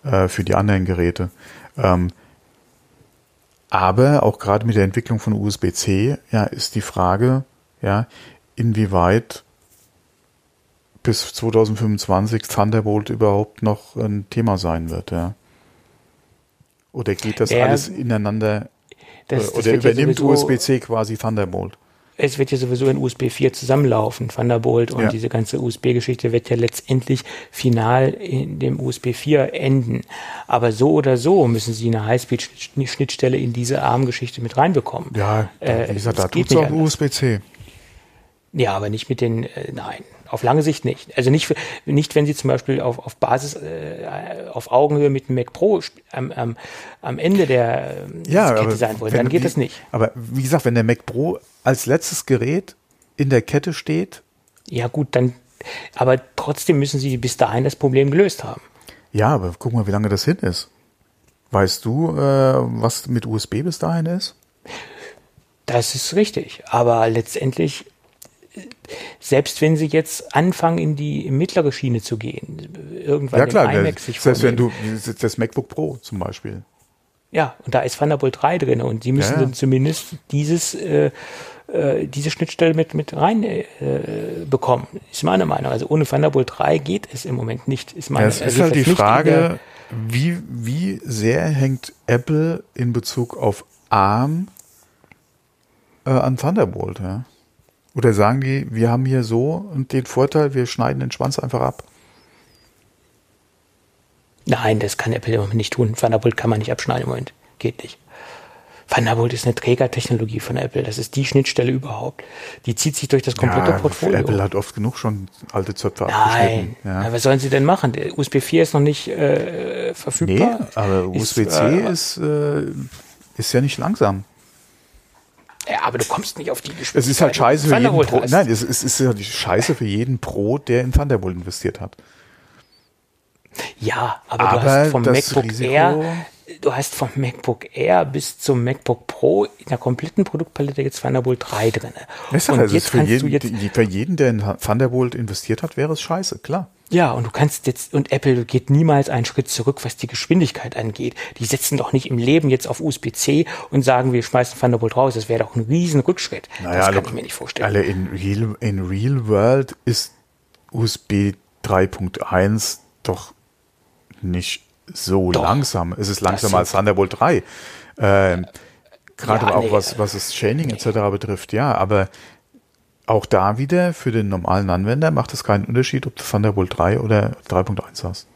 äh, für die anderen Geräte. Ähm, aber auch gerade mit der Entwicklung von USB-C, ja, ist die Frage, ja, inwieweit bis 2025 Thunderbolt überhaupt noch ein Thema sein wird, ja. Oder geht das Ja, alles ineinander Das, äh, das oder übernimmt USB-C quasi Thunderbolt? es wird ja sowieso in USB 4 zusammenlaufen. Thunderbolt und Ja. diese ganze USB-Geschichte wird ja letztendlich final in dem USB 4 enden. Aber so oder so müssen sie eine Highspeed-Schnittstelle in diese ARM-Geschichte mit reinbekommen. Ja, da, Äh, wie gesagt, es da tut's auch. USB-C. Ja, aber nicht mit den, äh, nein, auf lange Sicht nicht. Also nicht, nicht wenn Sie zum Beispiel auf, auf Basis, äh, auf Augenhöhe mit dem Mac Pro am, am, am Ende der ähm, Ja, Kette sein wollen, dann geht wie, das nicht. Aber wie gesagt, wenn der Mac Pro als letztes Gerät in der Kette steht, Ja gut, dann, aber trotzdem müssen Sie bis dahin das Problem gelöst haben. ja, aber guck mal, wie lange das hin ist. Weißt du, äh, was mit USB bis dahin ist? Das ist richtig. Aber letztendlich, äh, selbst wenn Sie jetzt anfangen, in die mittlere Schiene zu gehen, irgendwann ja klar, den iMac sich selbst wenn du das MacBook Pro zum Beispiel. Ja, und da ist Thunderbolt 3 drin und Sie müssen Ja, ja. dann zumindest dieses, äh, äh, diese Schnittstelle mit, mit rein äh, bekommen, ist meine Meinung. Also ohne Thunderbolt 3 geht es im Moment nicht, ist meine Ja, es ist also halt die Frage, wie, wie sehr hängt Apple in Bezug auf ARM äh, an Thunderbolt, ja? Oder sagen die, wir haben hier so und den Vorteil, wir schneiden den Schwanz einfach ab. Nein, das kann Apple im Moment nicht tun. Thunderbolt kann man nicht abschneiden im Moment. Geht nicht. Thunderbolt ist eine Trägertechnologie von Apple. Das ist die Schnittstelle überhaupt. Die zieht sich durch das komplette ja, Portfolio. Apple hat oft genug schon alte Zöpfe Nein, abgeschnitten. ja. Ja. was sollen sie denn machen? Der USB 4 ist noch nicht äh, Nee, verfügbar. aber Ist, USB-C äh, ist, äh, ist ja nicht langsam. Ja, aber du kommst nicht auf die Geschwindigkeit. Es ist halt scheiße für jeden Pro. Nein, es ist, es ist die scheiße für jeden Pro, der in Thunderbolt investiert hat. Ja, aber, Aber du hast vom MacBook Risiko- Air, du hast vom MacBook Air bis zum MacBook Pro in der kompletten Produktpalette jetzt Thunderbolt 3 drin. Und also es jetzt ist für jeden, für jeden, der in Thunderbolt investiert hat, wäre es scheiße, klar. Ja, und du kannst jetzt, und Apple geht niemals einen Schritt zurück, was die Geschwindigkeit angeht. Die setzen doch nicht im Leben jetzt auf USB-C und sagen, wir schmeißen Thunderbolt raus. Das wäre doch ein riesen Rückschritt. das kann ich mir nicht vorstellen. Alle in Real, in Real World ist USB 3.1 doch nicht so Doch. langsam. Es ist langsamer als Thunderbolt 3. Ähm, Gerade Ja, auch nee, was, was das Chaining etc. betrifft, ja, aber auch da wieder für den normalen Anwender macht es keinen Unterschied, ob du Thunderbolt 3 oder 3.1 hast.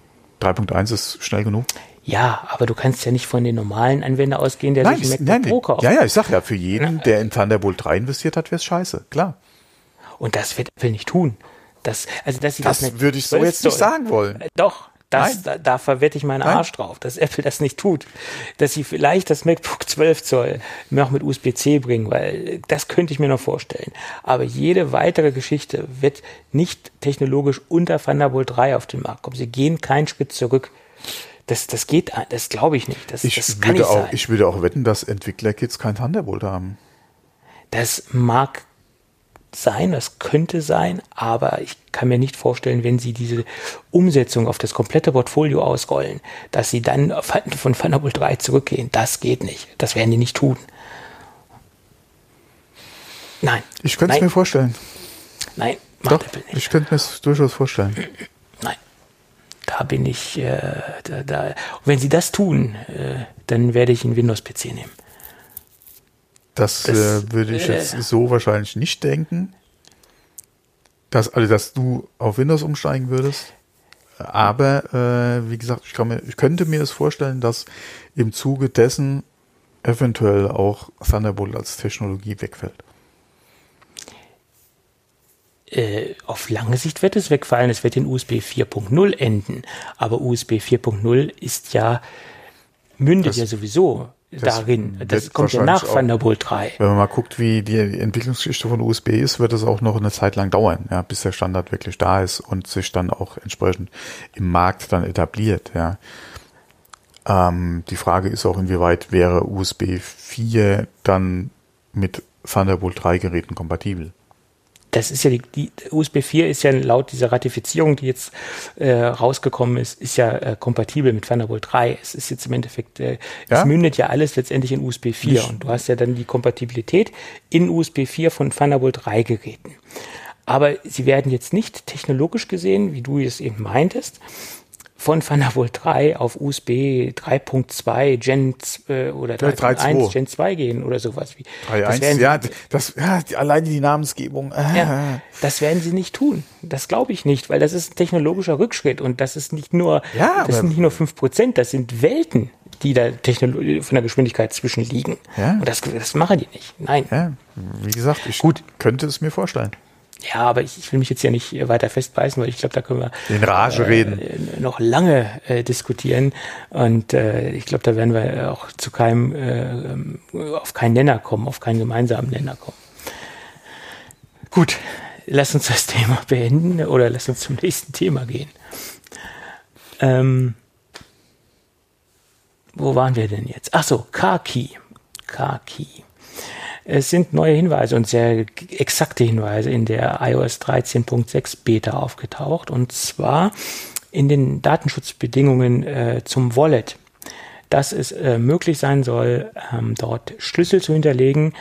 3.1 ist schnell genug. Ja, aber du kannst ja nicht von den normalen Anwender ausgehen, der sich ein ich- MacBook nein, Pro kauft. ja, ja, ich sag ja, für jeden, der in Thunderbolt 3 investiert hat, wäre es scheiße, klar. Und das wird Apple nicht tun. Das, also, dass sie Das nicht würde ich so 12 jetzt nicht sagen wollen. Doch, das, da, da verwette ich meinen Nein. Arsch drauf, dass Apple das nicht tut. Dass sie vielleicht das MacBook 12 Zoll noch mit USB-C bringen, weil das könnte ich mir noch vorstellen. Aber jede weitere Geschichte wird nicht technologisch unter Thunderbolt 3 auf den Markt kommen. Sie gehen keinen Schritt zurück. Das, das geht, das glaube ich nicht. Das, Ich, das kann würde nicht auch, sein. ich würde auch wetten, dass Entwicklerkits kein Thunderbolt haben. Das mag sein, das könnte sein, aber ich kann mir nicht vorstellen, wenn sie diese Umsetzung auf das komplette Portfolio ausrollen, dass sie dann <laughs> von Thunderbolt 3 zurückgehen. Das geht nicht. Das werden die nicht tun. Nein. Ich könnte es mir vorstellen. Nein, macht Doch, Apple nicht. ich könnte mir es durchaus vorstellen. <clears throat> Nein. Da bin ich, äh, da, da. Und wenn sie das tun, äh, dann werde ich einen Windows-PC nehmen. Das, Das, äh, würde ich jetzt äh, so wahrscheinlich nicht denken. Dass, also, dass du auf Windows umsteigen würdest. Aber, äh, wie gesagt, ich, kann mir, ich könnte mir es vorstellen, dass im Zuge dessen eventuell auch Thunderbolt als Technologie wegfällt. äh, auf lange Sicht wird es wegfallen. Es wird in USB 4.0 enden. Aber USB 4.0 ist ja, mündet Das- ja sowieso darin. Das kommt ja nach Thunderbolt 3. Wenn man mal guckt, wie die Entwicklungsgeschichte von USB ist, wird es auch noch eine Zeit lang dauern, ja, bis der Standard wirklich da ist und sich dann auch entsprechend im Markt dann etabliert, ja. Ähm, die Frage ist auch, inwieweit wäre USB 4 dann mit Thunderbolt 3 Geräten kompatibel? Das ist ja die, die USB 4 ist ja laut dieser Ratifizierung, die jetzt äh, rausgekommen ist, ist ja äh, kompatibel mit Thunderbolt 3. Es ist jetzt im Endeffekt, äh, Ja? es mündet ja alles letztendlich in USB 4 Nicht- und du hast ja dann die Kompatibilität in USB 4 von Thunderbolt 3 Geräten. Aber sie werden jetzt nicht technologisch gesehen, wie du es eben meintest, von Thunderbolt 3 auf USB 3.2 Gen äh, oder 3.1 3.2. Gen 2 gehen oder sowas. Wie. Das werden 3.1, sie- ja, das, ja, die, alleine die Namensgebung. Äh, ja, das werden sie nicht tun. Das glaube ich nicht, weil das ist ein technologischer Rückschritt und das ist nicht nur, Ja, das sind nicht nur 5%, das sind Welten, die da von der Geschwindigkeit zwischen liegen. Ja. Und das, das machen die nicht. Nein. Ja, wie gesagt, ich Gut. könnte es mir vorstellen. Aber ich, ich will mich jetzt ja nicht weiter festbeißen, weil ich glaube, da können wir In Rage reden. äh, noch lange äh, diskutieren und äh, ich glaube, da werden wir auch zu keinem, äh, ähm, auf keinen Nenner kommen, auf keinen gemeinsamen Nenner kommen. Gut, lass uns das <laughs> Thema beenden oder lass uns zum nächsten Thema gehen. Ähm, wo waren wir denn jetzt? Ach so, Car-Key. Car-Key. Es sind neue Hinweise und sehr exakte Hinweise in der iOS 13.6 Beta aufgetaucht. Und zwar in den Datenschutzbedingungen äh, zum Wallet, dass es äh, möglich sein soll, ähm, dort Schlüssel zu hinterlegen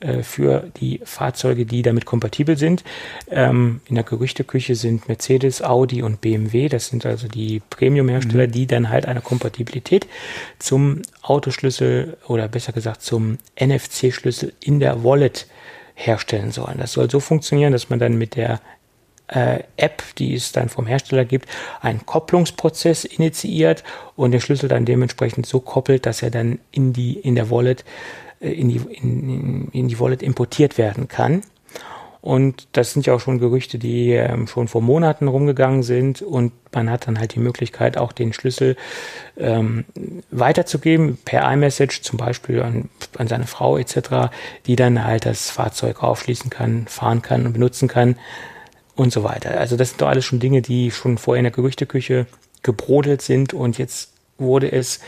äh, für die Fahrzeuge, die damit kompatibel sind. Ähm, in der Gerüchteküche sind Mercedes, Audi und BMW, das sind also die Premium-Hersteller, die dann halt eine Kompatibilität zum Autoschlüssel oder besser gesagt zum NFC-Schlüssel in der Wallet herstellen sollen. Das soll so funktionieren, dass man dann mit der äh, App, die es dann vom Hersteller gibt, einen Kopplungsprozess initiiert und den Schlüssel dann dementsprechend so koppelt, dass er dann in die in der Wallet in, die, in, in die Wallet importiert werden kann. Und das sind ja auch schon Gerüchte, die ähm, schon vor Monaten rumgegangen sind. Und man hat dann halt die Möglichkeit, auch den Schlüssel ähm, weiterzugeben per iMessage, zum Beispiel an, an seine Frau etc., die dann halt das Fahrzeug aufschließen kann, fahren kann und benutzen kann und so weiter. Also das sind doch alles schon Dinge, die schon vorher in der Gerüchteküche gebrodelt sind und jetzt wurde es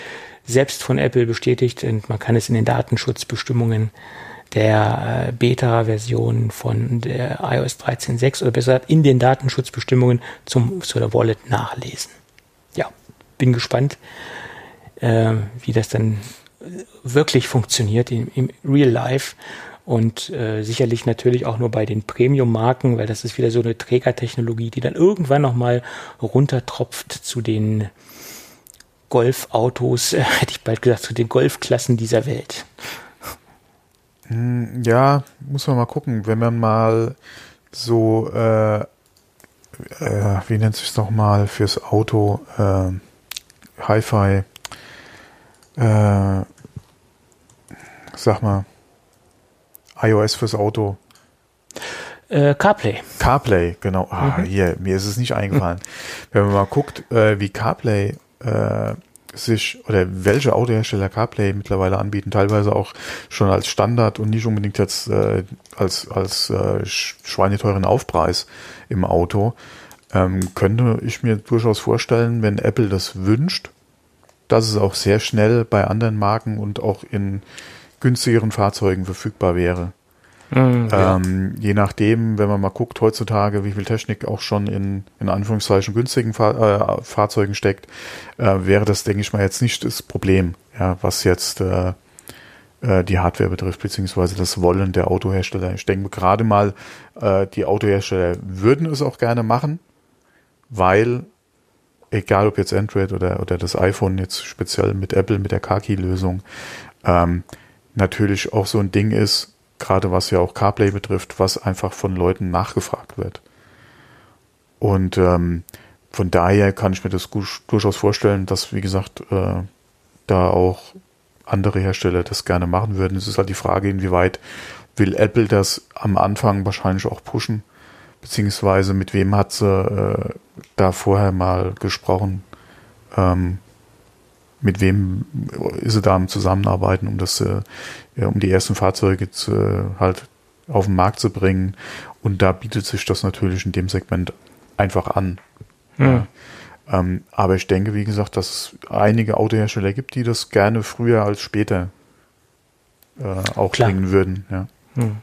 selbst von Apple bestätigt und man kann es in den Datenschutzbestimmungen der äh, Beta-Version von der iOS 13.6 oder besser in den Datenschutzbestimmungen zum, zu der Wallet nachlesen. Ja, bin gespannt, äh, wie das dann wirklich funktioniert im, im Real Life und äh, sicherlich natürlich auch nur bei den Premium-Marken, weil das ist wieder so eine Trägertechnologie, die dann irgendwann nochmal runtertropft zu den Golfautos, äh, <laughs> hätte ich bald gesagt, zu den Golfklassen dieser Welt. Hm, ja, muss man mal gucken, wenn man mal so, äh, äh, wie nennt sich noch mal fürs Auto, äh, Hi-Fi, äh, sag mal, iOS fürs Auto. Äh, CarPlay. CarPlay, genau. Ah, mhm. hier, mir ist es nicht eingefallen. Wenn man mal guckt, äh, wie CarPlay äh, sich oder welche Autohersteller CarPlay mittlerweile anbieten, teilweise auch schon als Standard und nicht unbedingt jetzt äh, als, als äh, schweineteuren Aufpreis im Auto, ähm, könnte ich mir durchaus vorstellen, wenn Apple das wünscht, dass es auch sehr schnell bei anderen Marken und auch in günstigeren Fahrzeugen verfügbar wäre. Mhm, ähm, Je nachdem, wenn man mal guckt heutzutage, wie viel Technik auch schon in, in Anführungszeichen günstigen Fahr äh, Fahrzeugen steckt, äh, wäre das, denke ich mal, jetzt nicht das Problem, ja, was jetzt äh, äh, die Hardware betrifft, beziehungsweise das Wollen der Autohersteller. Ich denke gerade mal, äh, die Autohersteller würden es auch gerne machen, weil egal ob jetzt Android oder, oder das iPhone jetzt speziell mit Apple, mit der Car-Key-Lösung, ähm, natürlich auch so ein Ding ist, gerade was ja auch CarPlay betrifft, was einfach von Leuten nachgefragt wird. Und ähm, von daher kann ich mir das durchaus vorstellen, dass, wie gesagt, äh, da auch andere Hersteller das gerne machen würden. Es ist halt die Frage, inwieweit will Apple das am Anfang wahrscheinlich auch pushen, beziehungsweise mit wem hat sie äh, da vorher mal gesprochen, ähm, mit wem ist sie da am Zusammenarbeiten, um das, äh, um die ersten Fahrzeuge zu, halt auf den Markt zu bringen. Und da bietet sich das natürlich in dem Segment einfach an. Ja. Ähm, aber ich denke, wie gesagt, dass es einige Autohersteller gibt, die das gerne früher als später äh, auch Klar. bringen würden. Ja. Hm.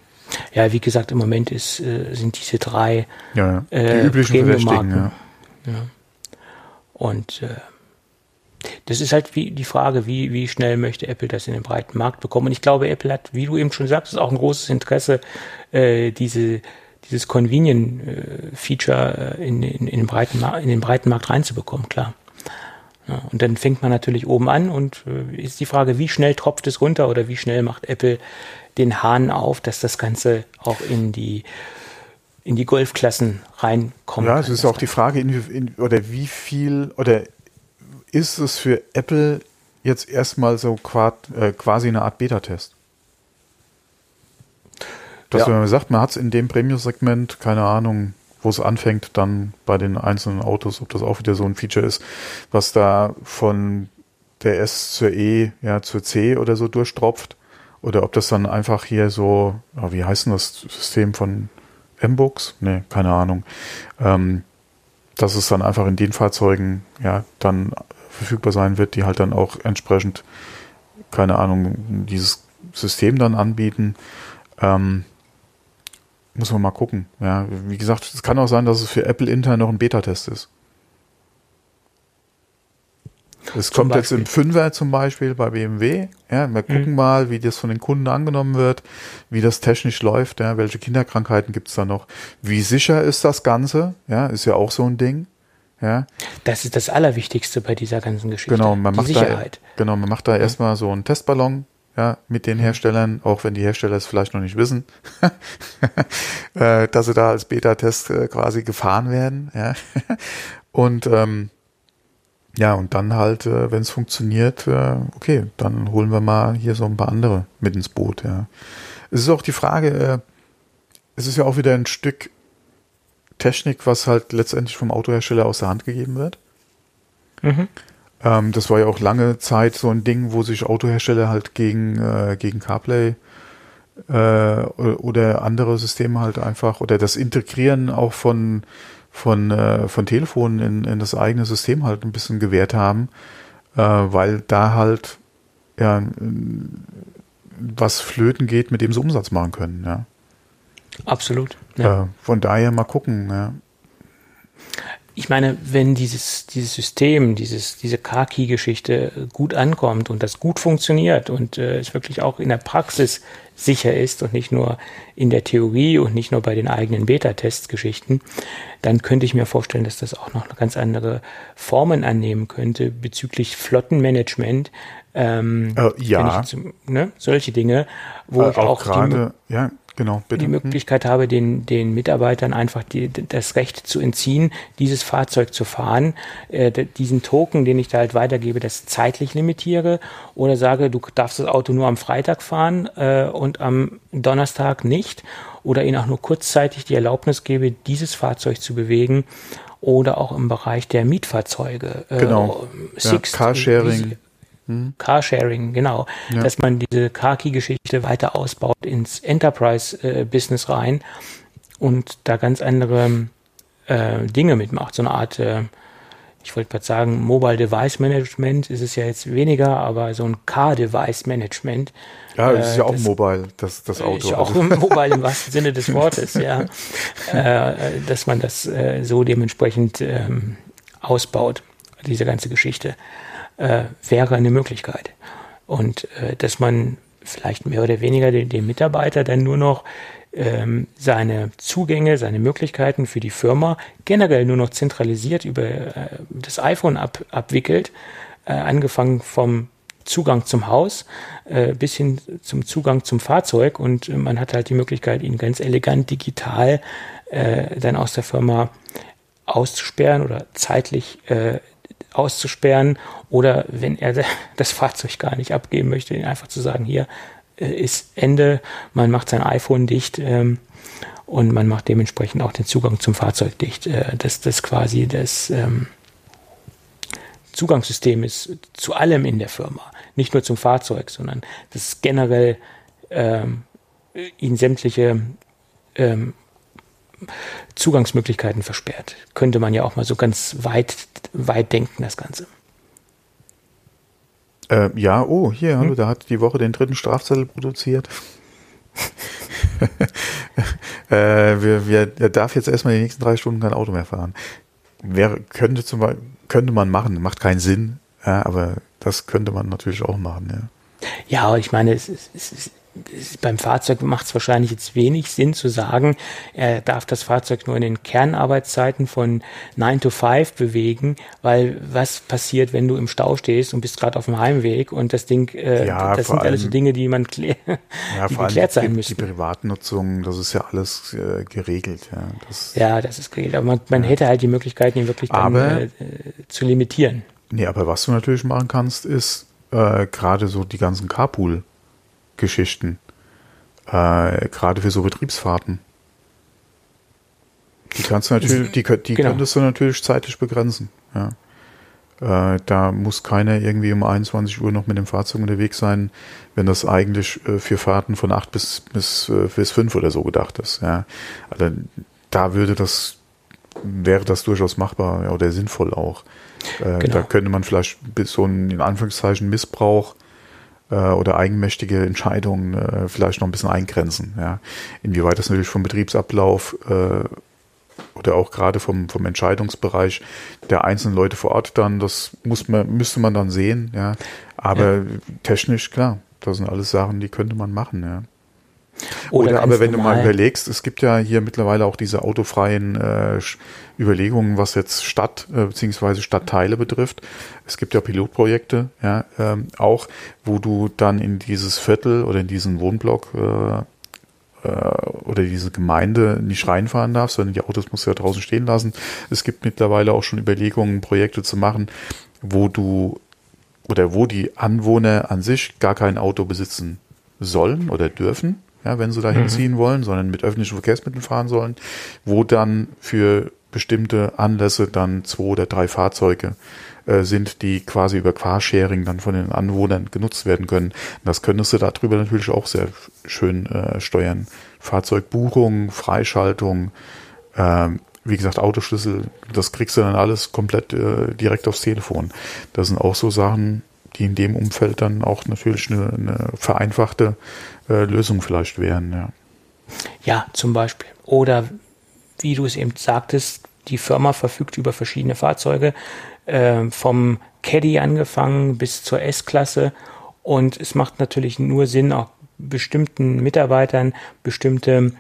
ja, wie gesagt, im Moment ist, äh, sind diese drei ja, ja. die äh, üblichen Verdächtigen. Ja. ja. Und äh, das ist halt wie die Frage, wie, wie schnell möchte Apple das in den breiten Markt bekommen. Und ich glaube, Apple hat, wie du eben schon sagst, auch ein großes Interesse, äh, diese, dieses Convenient-Feature äh, in, in, in, den breiten, in den breiten Markt reinzubekommen, klar. Ja, und dann fängt man natürlich oben an und äh, ist die Frage, wie schnell tropft es runter oder wie schnell macht Apple den Hahn auf, dass das Ganze auch in die in die Golfklassen reinkommt. Ja, es ist auch die Frage, in, in, oder wie viel oder ist es für Apple jetzt erstmal so äh, quasi eine Art Beta-Test. Dass ja. man sagt, man hat es in dem Premium-Segment, keine Ahnung, wo es anfängt, dann bei den einzelnen Autos, ob das auch wieder so ein Feature ist, was da von der S zur E, ja, zur C oder so durchtropft. Oder ob das dann einfach hier so, oh, wie heißt denn das System von M-Books? Nee, keine Ahnung. Ähm, dass es dann einfach in den Fahrzeugen, ja, dann verfügbar sein wird, die halt dann auch entsprechend, keine Ahnung, dieses System dann anbieten. Ähm, muss man mal gucken. Ja, wie gesagt, es kann auch sein, dass es für Apple intern noch ein Beta-Test ist. Es kommt jetzt im Fünfer zum Beispiel bei BMW. Ja, wir gucken mhm. mal, wie das von den Kunden angenommen wird, wie das technisch läuft, ja, welche Kinderkrankheiten gibt es da noch, wie sicher ist das Ganze, ja, ist ja auch so ein Ding. Ja. Das ist das Allerwichtigste bei dieser ganzen Geschichte. Genau, man macht Sicherheit. Da, genau, man macht da mhm. erstmal so einen Testballon, ja, mit den Herstellern, auch wenn die Hersteller es vielleicht noch nicht wissen, <laughs> äh, dass sie da als Beta-Test äh, quasi gefahren werden, ja. <laughs> Und ähm, Ja, und dann halt, äh, wenn es funktioniert, okay, dann holen wir mal hier so ein paar andere mit ins Boot, ja. Es ist auch die Frage, es ist ja auch wieder ein Stück Technik, was halt letztendlich vom Autohersteller aus der Hand gegeben wird. Mhm. Ähm, das war ja auch lange Zeit so ein Ding, wo sich Autohersteller halt gegen, äh, gegen CarPlay äh, oder andere Systeme halt einfach oder das Integrieren auch von von, äh, von Telefonen in, in das eigene System halt ein bisschen gewährt haben, äh, weil da halt ja was flöten geht, mit dem sie Umsatz machen können, ja. Absolut. Ja. Äh, von daher mal gucken, ja ich meine, wenn dieses, dieses System, dieses, diese Car-Key-Geschichte gut ankommt und das gut funktioniert und äh, es wirklich auch in der Praxis sicher ist und nicht nur in der Theorie und nicht nur bei den eigenen Beta-Test-Geschichten, dann könnte ich mir vorstellen, dass das auch noch ganz andere Formen annehmen könnte bezüglich Flottenmanagement. Ähm, äh, ja. Zum, ne, solche Dinge, wo äh, ich auch, auch gerade, ja, Genau, bitte. die Möglichkeit habe, den, den Mitarbeitern einfach die, das Recht zu entziehen, dieses Fahrzeug zu fahren, äh, diesen Token, den ich da halt weitergebe, das zeitlich limitiere oder sage, du darfst das Auto nur am Freitag fahren äh, und am Donnerstag nicht oder ihnen auch nur kurzzeitig die Erlaubnis gebe, dieses Fahrzeug zu bewegen oder auch im Bereich der Mietfahrzeuge. Äh, genau. Sixt, ja, Carsharing. Hm. Carsharing, genau. Ja. Dass man diese Car-Key-Geschichte weiter ausbaut ins Enterprise-Business rein und da ganz andere äh, Dinge mitmacht. So eine Art, äh, ich wollte gerade sagen, Mobile Device Management ist es ja jetzt weniger, aber so ein Car-Device Management. Ja, es ist ja äh, auch mobile, das, das Auto. Ist ja auch also <laughs> mobile im wahrsten Sinne des Wortes, ja. <laughs> Äh, dass man das äh, so dementsprechend ähm, ausbaut, diese ganze Geschichte äh, wäre eine Möglichkeit. Und äh, dass man vielleicht mehr oder weniger den, den Mitarbeiter dann nur noch ähm, seine Zugänge, seine Möglichkeiten für die Firma generell nur noch zentralisiert über äh, das iPhone ab, abwickelt, äh, angefangen vom Zugang zum Haus äh, bis hin zum Zugang zum Fahrzeug und man hat halt die Möglichkeit, ihn ganz elegant digital äh, dann aus der Firma auszusperren oder zeitlich äh, auszusperren oder wenn er <laughs> das Fahrzeug gar nicht abgeben möchte, ihn einfach zu sagen, hier äh, ist Ende, man macht sein iPhone dicht ähm, und man macht dementsprechend auch den Zugang zum Fahrzeug dicht. Äh, dass das quasi das ähm, Zugangssystem ist zu allem in der Firma, nicht nur zum Fahrzeug, sondern das generell ähm, ihn sämtliche ähm, Zugangsmöglichkeiten versperrt. Könnte man ja auch mal so ganz weit, weit denken, das Ganze. Äh, ja, oh, hier, hallo, hm? da hat die Woche den dritten Strafzettel produziert. <laughs> äh, wir, wir, er darf jetzt erstmal die nächsten drei Stunden kein Auto mehr fahren. Wäre, könnte, zum Beispiel, könnte man machen, macht keinen Sinn, ja, aber das könnte man natürlich auch machen, ja. Ja, ich meine, es, es, es, beim Fahrzeug macht es wahrscheinlich jetzt wenig Sinn zu sagen, er darf das Fahrzeug nur in den Kernarbeitszeiten von 9 to 5 bewegen, weil was passiert, wenn du im Stau stehst und bist gerade auf dem Heimweg und das Ding, äh, ja, das sind alles so Dinge, die man klär, ja, <laughs> die geklärt sein müssen. Die Privatnutzung, das ist ja alles äh, geregelt. Ja das, ja, das ist geregelt, aber man, man ja. hätte halt die Möglichkeit, ihn wirklich dann, aber, äh, zu limitieren. Nee, aber was du natürlich machen kannst, ist äh, gerade so die ganzen Carpool- Geschichten. Äh, gerade für so Betriebsfahrten. Die kannst du natürlich, die, die genau. könntest du natürlich zeitlich begrenzen. Ja. Äh, da muss keiner irgendwie um 21 Uhr noch mit dem Fahrzeug unterwegs sein, wenn das eigentlich äh, für Fahrten von 8 bis, bis, äh, bis 5 oder so gedacht ist. Ja. Also da würde das, wäre das durchaus machbar ja, oder sinnvoll auch. Äh, genau. Da könnte man vielleicht bis so ein, in Anführungszeichen, Missbrauch äh, oder eigenmächtige Entscheidungen äh, vielleicht noch ein bisschen eingrenzen. Ja. Inwieweit das natürlich vom Betriebsablauf äh, oder auch gerade vom, vom Entscheidungsbereich der einzelnen Leute vor Ort dann, das muss man, müsste man dann sehen, ja. Aber ja. technisch, klar, das sind alles Sachen, die könnte man machen, ja. Oder, Oder aber wenn normal. du mal überlegst, es gibt ja hier mittlerweile auch diese autofreien äh, Überlegungen, was jetzt Stadt äh, bzw. Stadtteile betrifft. Es gibt ja Pilotprojekte, ja, ähm, auch, wo du dann in dieses Viertel oder in diesen Wohnblock äh, äh, oder diese Gemeinde nicht reinfahren darfst, sondern die Autos musst du ja draußen stehen lassen. Es gibt mittlerweile auch schon Überlegungen, Projekte zu machen, wo du oder wo die Anwohner an sich gar kein Auto besitzen sollen oder dürfen, ja, wenn sie dahin mhm. ziehen wollen, sondern mit öffentlichen Verkehrsmitteln fahren sollen, wo dann für bestimmte Anlässe dann zwei oder drei Fahrzeuge äh, sind, die quasi über Carsharing dann von den Anwohnern genutzt werden können. Das könntest du darüber natürlich auch sehr schön äh, steuern. Fahrzeugbuchung, Freischaltung, äh, wie gesagt, Autoschlüssel, das kriegst du dann alles komplett äh, direkt aufs Telefon. Das sind auch so Sachen, die in dem Umfeld dann auch natürlich eine, eine vereinfachte äh, Lösung vielleicht wären. Ja. ja, zum Beispiel. Oder wie du es eben sagtest, die Firma verfügt über verschiedene Fahrzeuge, äh, vom Caddy angefangen bis zur S-Klasse. Und es macht natürlich nur Sinn, auch bestimmten Mitarbeitern bestimmte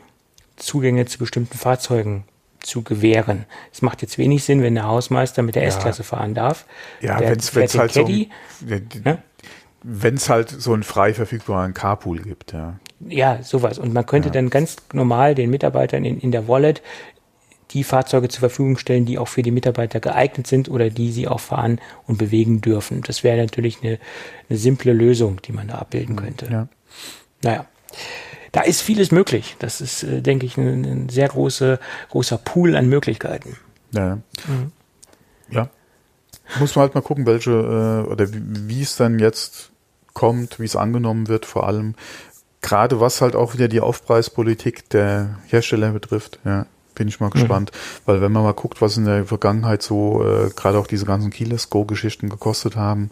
Zugänge zu bestimmten Fahrzeugen zu gewähren. Es macht jetzt wenig Sinn, wenn der Hausmeister mit der ja. S-Klasse fahren darf. Ja, wenn es halt Caddy, so, ne? halt so einen frei verfügbaren Carpool gibt, ja. Ja, sowas. Und man könnte ja. dann ganz normal den Mitarbeitern in, in der Wallet die Fahrzeuge zur Verfügung stellen, die auch für die Mitarbeiter geeignet sind oder die sie auch fahren und bewegen dürfen. Das wäre natürlich eine, eine simple Lösung, die man da abbilden mhm, könnte. Ja. Naja da ist vieles möglich. Das ist, äh, denke ich, ein, ein, sehr große, großer Pool an Möglichkeiten. Ja. Mhm. Ja. Muss man halt mal gucken, welche äh, oder wie, wie es dann jetzt kommt, wie es angenommen wird, vor allem gerade was halt auch wieder die Aufpreispolitik der Hersteller betrifft. Ja, bin ich mal mhm. gespannt, mhm. weil wenn man mal guckt, was in der Vergangenheit so äh, gerade auch diese ganzen Keyless Go Geschichten gekostet haben,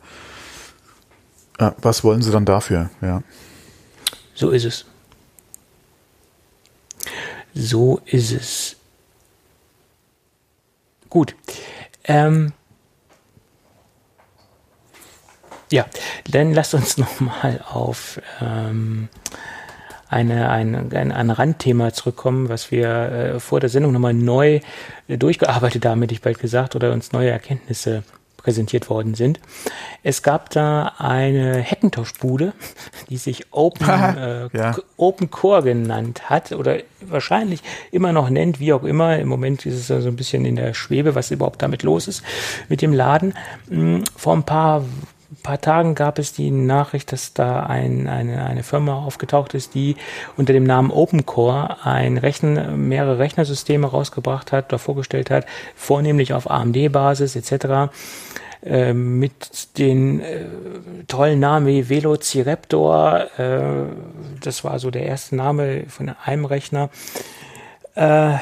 äh, was wollen sie dann dafür? Ja. So ist es. So ist es. Gut. Ähm, ja, dann lasst uns nochmal auf ähm, eine, ein, ein, ein Randthema zurückkommen, was wir äh, vor der Sendung nochmal neu äh, durchgearbeitet haben, hätte ich bald gesagt, oder uns neue Erkenntnisse präsentiert worden sind. Es gab da eine Hackintosh-Bude, die sich Open, <laughs> äh, ja. Open Core genannt hat oder wahrscheinlich immer noch nennt, wie auch immer. Im Moment ist es so ein bisschen in der Schwebe, was überhaupt damit los ist mit dem Laden. Hm, vor ein paar paar Tagen gab es die Nachricht, dass da ein, eine, eine Firma aufgetaucht ist, die unter dem Namen OpenCore ein Rechen, mehrere Rechnersysteme rausgebracht hat oder vorgestellt hat, vornehmlich auf AMD-Basis etc. Äh, mit den äh, tollen Namen wie Velociraptor, äh, das war so der erste Name von einem Rechner, äh,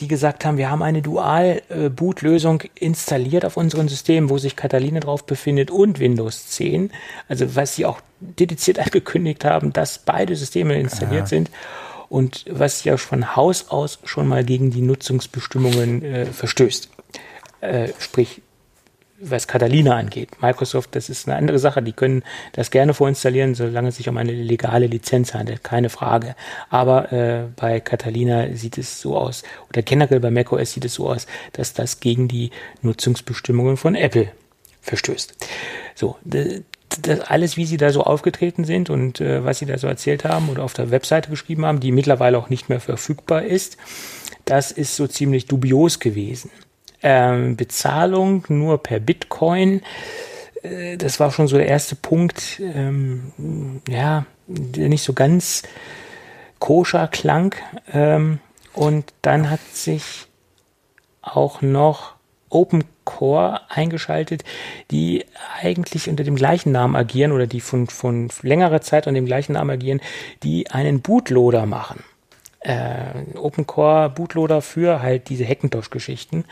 die gesagt haben, wir haben eine Dual-Boot-Lösung installiert auf unserem System, wo sich Catalina drauf befindet und Windows 10. Also was sie auch dediziert <laughs> angekündigt haben, dass beide Systeme installiert ja. sind und was ja von Haus aus schon mal gegen die Nutzungsbestimmungen äh, verstößt. Äh, sprich, was Catalina angeht. Microsoft, das ist eine andere Sache. Die können das gerne vorinstallieren, solange es sich um eine legale Lizenz handelt, keine Frage. Aber äh, bei Catalina sieht es so aus, oder generell bei macOS sieht es so aus, dass das gegen die Nutzungsbestimmungen von Apple verstößt. So, das alles, wie sie da so aufgetreten sind und äh, was sie da so erzählt haben oder auf der Webseite geschrieben haben, die mittlerweile auch nicht mehr verfügbar ist, das ist so ziemlich dubios gewesen ähm, Bezahlung nur per Bitcoin. Äh, das war schon so der erste Punkt, ähm, ja, der nicht so ganz koscher klang. Ähm, und dann hat sich auch noch Open Core eingeschaltet, die eigentlich unter dem gleichen Namen agieren oder die von, von längerer Zeit unter dem gleichen Namen agieren, die einen Bootloader machen. Äh, Open Core Bootloader für halt diese Hackintosh-Geschichten.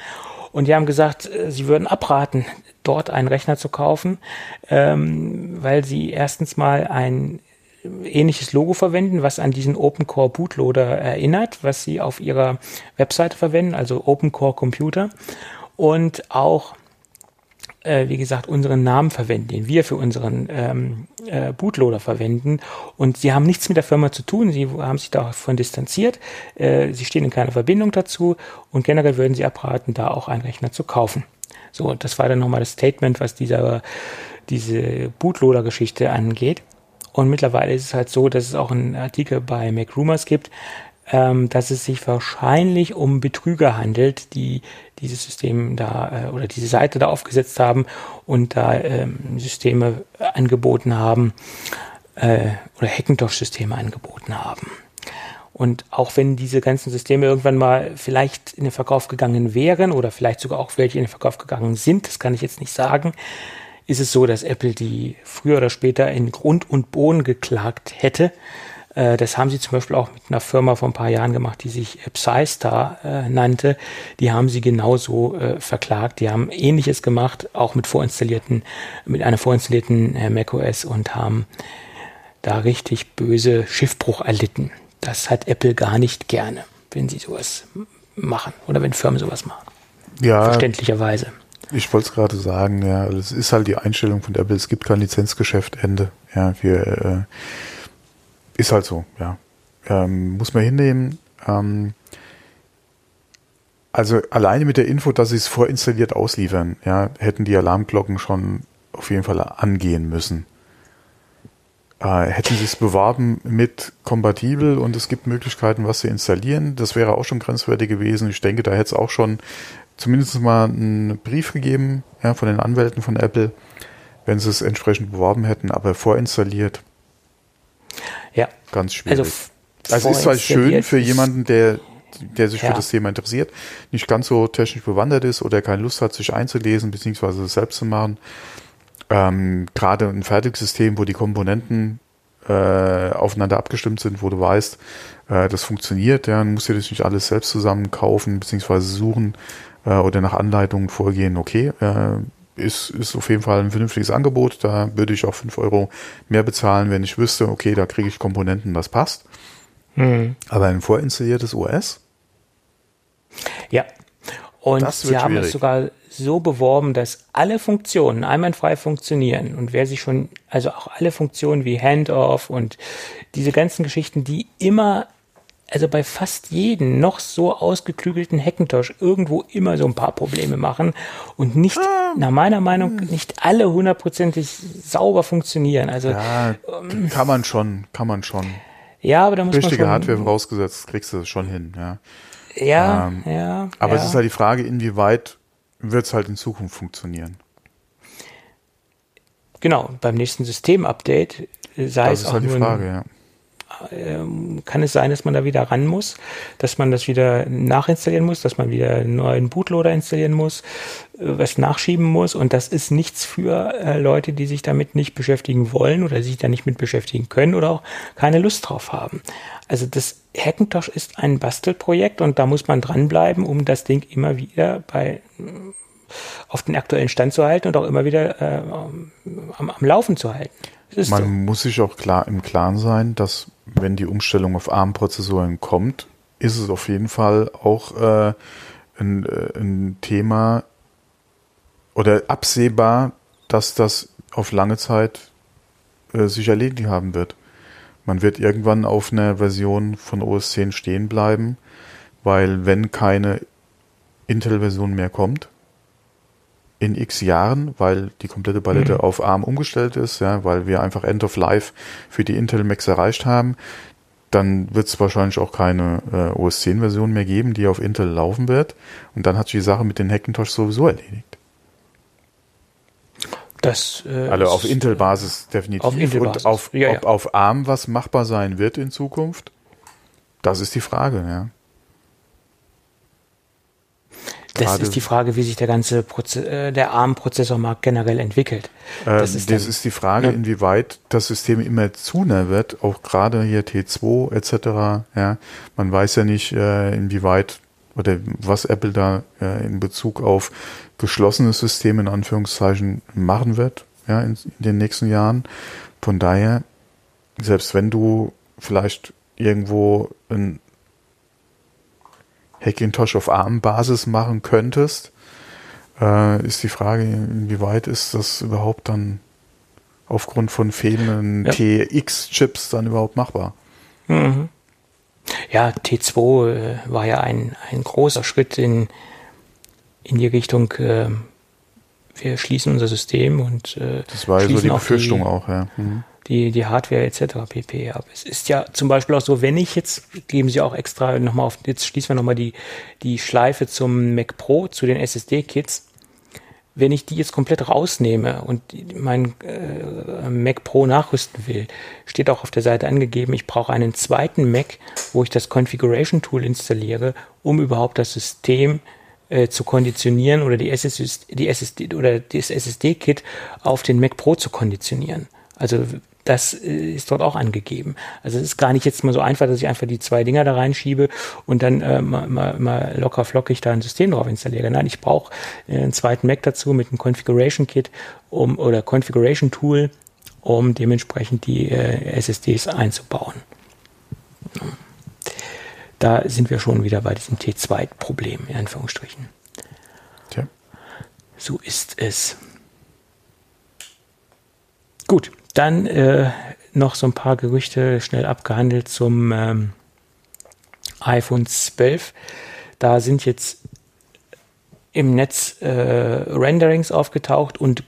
Und die haben gesagt, äh, sie würden abraten, dort einen Rechner zu kaufen, ähm, weil sie erstens mal ein ähnliches Logo verwenden, was an diesen Open Core Bootloader erinnert, was sie auf ihrer Webseite verwenden, also Open Core Computer. Und auch äh, wie gesagt, unseren Namen verwenden, den wir für unseren ähm, äh, Bootloader verwenden. Und sie haben nichts mit der Firma zu tun, sie haben sich davon distanziert, äh, sie stehen in keiner Verbindung dazu und generell würden sie abraten, da auch einen Rechner zu kaufen. So, das war dann nochmal das Statement, was dieser, diese Bootloader-Geschichte angeht. Und mittlerweile ist es halt so, dass es auch einen Artikel bei MacRumors gibt, ähm, dass es sich wahrscheinlich um Betrüger handelt, die dieses System da äh, oder diese Seite da aufgesetzt haben und da ähm, Systeme angeboten haben äh, oder Hackintosh-Systeme angeboten haben. Und auch wenn diese ganzen Systeme irgendwann mal vielleicht in den Verkauf gegangen wären oder vielleicht sogar auch welche in den Verkauf gegangen sind, das kann ich jetzt nicht sagen, ist es so, dass Apple die früher oder später in Grund und Boden geklagt hätte. Äh, das haben sie zum Beispiel auch mit einer Firma vor ein paar Jahren gemacht, die sich Psystar äh, nannte. Die haben sie genauso äh, verklagt. Die haben ähnliches gemacht, auch mit vorinstallierten, mit einer vorinstallierten äh, macOS und haben da richtig böse Schiffbruch erlitten. Das hat Apple gar nicht gerne, wenn sie sowas machen oder wenn Firmen sowas machen. Ja. Verständlicherweise. Ich wollte es gerade sagen, ja, es ist halt die Einstellung von Apple, es gibt kein Lizenzgeschäft, Ende. Ja, wir, äh, ist halt so, ja. Ähm, muss man hinnehmen. Ähm, also alleine mit der Info, dass sie es vorinstalliert ausliefern, ja, hätten die Alarmglocken schon auf jeden Fall angehen müssen. Äh, hätten sie es beworben mit kompatibel und es gibt Möglichkeiten, was zu installieren, das wäre auch schon grenzwertig gewesen. Ich denke, da hätte es auch schon zumindest mal einen Brief gegeben ja, von den Anwälten von Apple, wenn sie es entsprechend beworben hätten, aber vorinstalliert. Ja. Ganz schwierig. Also, also ist zwar schön für jemanden, der der sich ja. für das Thema interessiert, nicht ganz so technisch bewandert ist oder keine Lust hat, sich einzulesen, beziehungsweise es selbst zu machen. Ähm, Gerade ein Fertigsystem, wo die Komponenten äh, aufeinander abgestimmt sind, wo du weißt, äh, das funktioniert, ja, dann musst du das nicht alles selbst zusammen kaufen, beziehungsweise suchen äh, oder nach Anleitungen vorgehen, okay, äh, ist, ist auf jeden Fall ein vernünftiges Angebot. Da würde ich auch fünf Euro mehr bezahlen, wenn ich wüsste, okay, da kriege ich Komponenten, das passt. Mhm. Aber ein vorinstalliertes OS? Ja. Und sie haben es sogar so beworben, dass alle Funktionen einwandfrei funktionieren. Und wer sich schon, also auch alle Funktionen wie Handoff und diese ganzen Geschichten, die immer also bei fast jedem noch so ausgeklügelten Hackintosh irgendwo immer so ein paar Probleme machen und nicht, ah, nach meiner Meinung, hm. nicht alle hundertprozentig sauber funktionieren. Also ja, ähm, kann man schon, kann man schon. Ja, aber da muss Richtige man schon, Hardware vorausgesetzt, kriegst du das schon hin, ja. Ja, ähm, ja. Aber ja. es ist halt die Frage, inwieweit wird es halt in Zukunft funktionieren. Genau, beim nächsten Systemupdate sei das es auch halt die Frage, ja ähm, kann es sein, dass man da wieder ran muss, dass man das wieder nachinstallieren muss, dass man wieder einen neuen Bootloader installieren muss, äh, was nachschieben muss. Und das ist nichts für äh, Leute, die sich damit nicht beschäftigen wollen oder sich da nicht mit beschäftigen können oder auch keine Lust drauf haben. Also das Hackintosh ist ein Bastelprojekt und da muss man dranbleiben, um das Ding immer wieder bei auf den aktuellen Stand zu halten und auch immer wieder äh, am, am Laufen zu halten. Man so. muss sich auch klar im Klaren sein, dass wenn die Umstellung auf ARM-Prozessoren kommt, ist es auf jeden Fall auch äh, ein, äh, ein Thema oder absehbar, dass das auf lange Zeit äh, sich erledigt haben wird. Man wird irgendwann auf einer Version von OS 10 stehen bleiben, weil wenn keine Intel-Version mehr kommt, in x Jahren, weil die komplette Palette mhm. auf ARM umgestellt ist, ja, weil wir einfach End of Life für die Intel Macs erreicht haben, dann wird es wahrscheinlich auch keine äh, OS 10 Version mehr geben, die auf Intel laufen wird. Und dann hat sich die Sache mit den Hackintosh sowieso erledigt. Das, äh, also auf Intel-Basis definitiv. Auf Intel -Basis. Und auf, ja, ob auf ARM was machbar sein wird in Zukunft, das ist die Frage, ja. Das ist die Frage, wie sich der ganze Proze äh, der ARM-Prozessormarkt generell entwickelt. Äh, das, ist, das ist, die Frage, ja. inwieweit das System immer zuner wird, auch gerade hier T2 etc. Ja, man weiß ja nicht, äh, inwieweit oder was Apple da äh, in Bezug auf geschlossenes System in Anführungszeichen machen wird, ja, in, in den nächsten Jahren. Von daher, selbst wenn du vielleicht irgendwo ein Hackintosh auf ARM-Basis machen könntest, äh, ist die Frage, inwieweit ist das überhaupt dann aufgrund von fehlenden ja. TX-Chips dann überhaupt machbar? Mhm. Ja, T2 äh, war ja ein, ein großer Schritt in, in die Richtung, äh, wir schließen unser System und äh, Das war ja so die Befürchtung die, auch, ja. Mhm die, die Hardware etc. pp. Aber es ist ja zum Beispiel auch so, wenn ich jetzt, geben Sie auch extra nochmal auf, jetzt schließen wir nochmal die, die Schleife zum Mac Pro, zu den SSD-Kits. Wenn ich die jetzt komplett rausnehme und mein äh, Mac Pro nachrüsten will, steht auch auf der Seite angegeben, ich brauche einen zweiten Mac, wo ich das Configuration Tool installiere, um überhaupt das System äh, zu konditionieren oder die SSD, die SSD oder das SSD-Kit auf den Mac Pro zu konditionieren. Also das äh, ist dort auch angegeben. Also es ist gar nicht jetzt mal so einfach, dass ich einfach die zwei Dinger da reinschiebe und dann äh, mal, mal, mal locker flockig da ein System drauf installiere. Nein, ich brauche äh, einen zweiten Mac dazu mit einem Configuration Kit um, oder Configuration Tool, um dementsprechend die äh, SSDs einzubauen. Da sind wir schon wieder bei diesem T2-Problem, in Anführungsstrichen. Tja. So ist es. Gut, dann äh, noch so ein paar Gerüchte schnell abgehandelt zum ähm, iPhone 12. Da sind jetzt im Netz äh, Renderings aufgetaucht und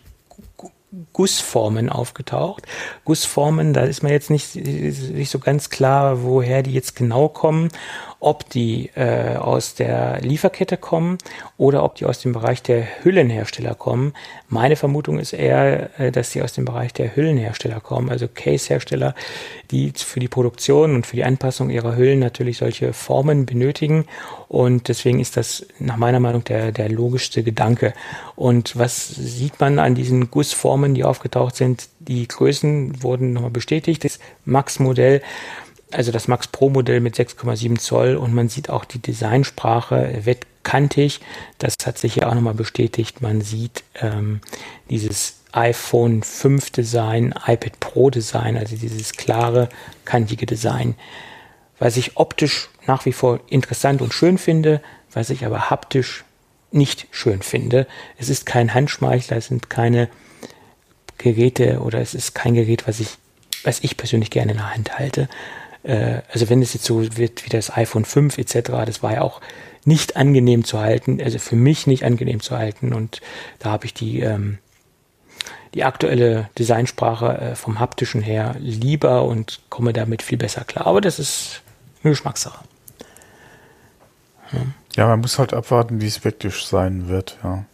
Gussformen aufgetaucht. Gussformen, da ist man jetzt nicht, nicht so ganz klar, woher die jetzt genau kommen ob die äh, aus der Lieferkette kommen oder ob die aus dem Bereich der Hüllenhersteller kommen. Meine Vermutung ist eher, äh, dass die aus dem Bereich der Hüllenhersteller kommen, also Case-Hersteller, die für die Produktion und für die Anpassung ihrer Hüllen natürlich solche Formen benötigen. Und deswegen ist das nach meiner Meinung der, der logischste Gedanke. Und was sieht man an diesen Gussformen, die aufgetaucht sind? Die Größen wurden nochmal bestätigt. Das Max-Modell also das Max Pro Modell mit 6,7 Zoll und man sieht auch die Designsprache wird kantig. Das hat sich ja auch nochmal bestätigt. Man sieht ähm, dieses iPhone 5 Design, iPad Pro Design, also dieses klare, kantige Design. Was ich optisch nach wie vor interessant und schön finde, was ich aber haptisch nicht schön finde. Es ist kein Handschmeichler, es sind keine Geräte oder es ist kein Gerät, was ich, was ich persönlich gerne in der Hand halte äh, also wenn es jetzt so wird wie das iPhone 5 etc., das war ja auch nicht angenehm zu halten, also für mich nicht angenehm zu halten und da habe ich die, ähm, die aktuelle Designsprache äh, vom haptischen her lieber und komme damit viel besser klar. Aber das ist eine Geschmackssache. Ja, ja man muss halt abwarten, wie es wirklich sein wird, ja.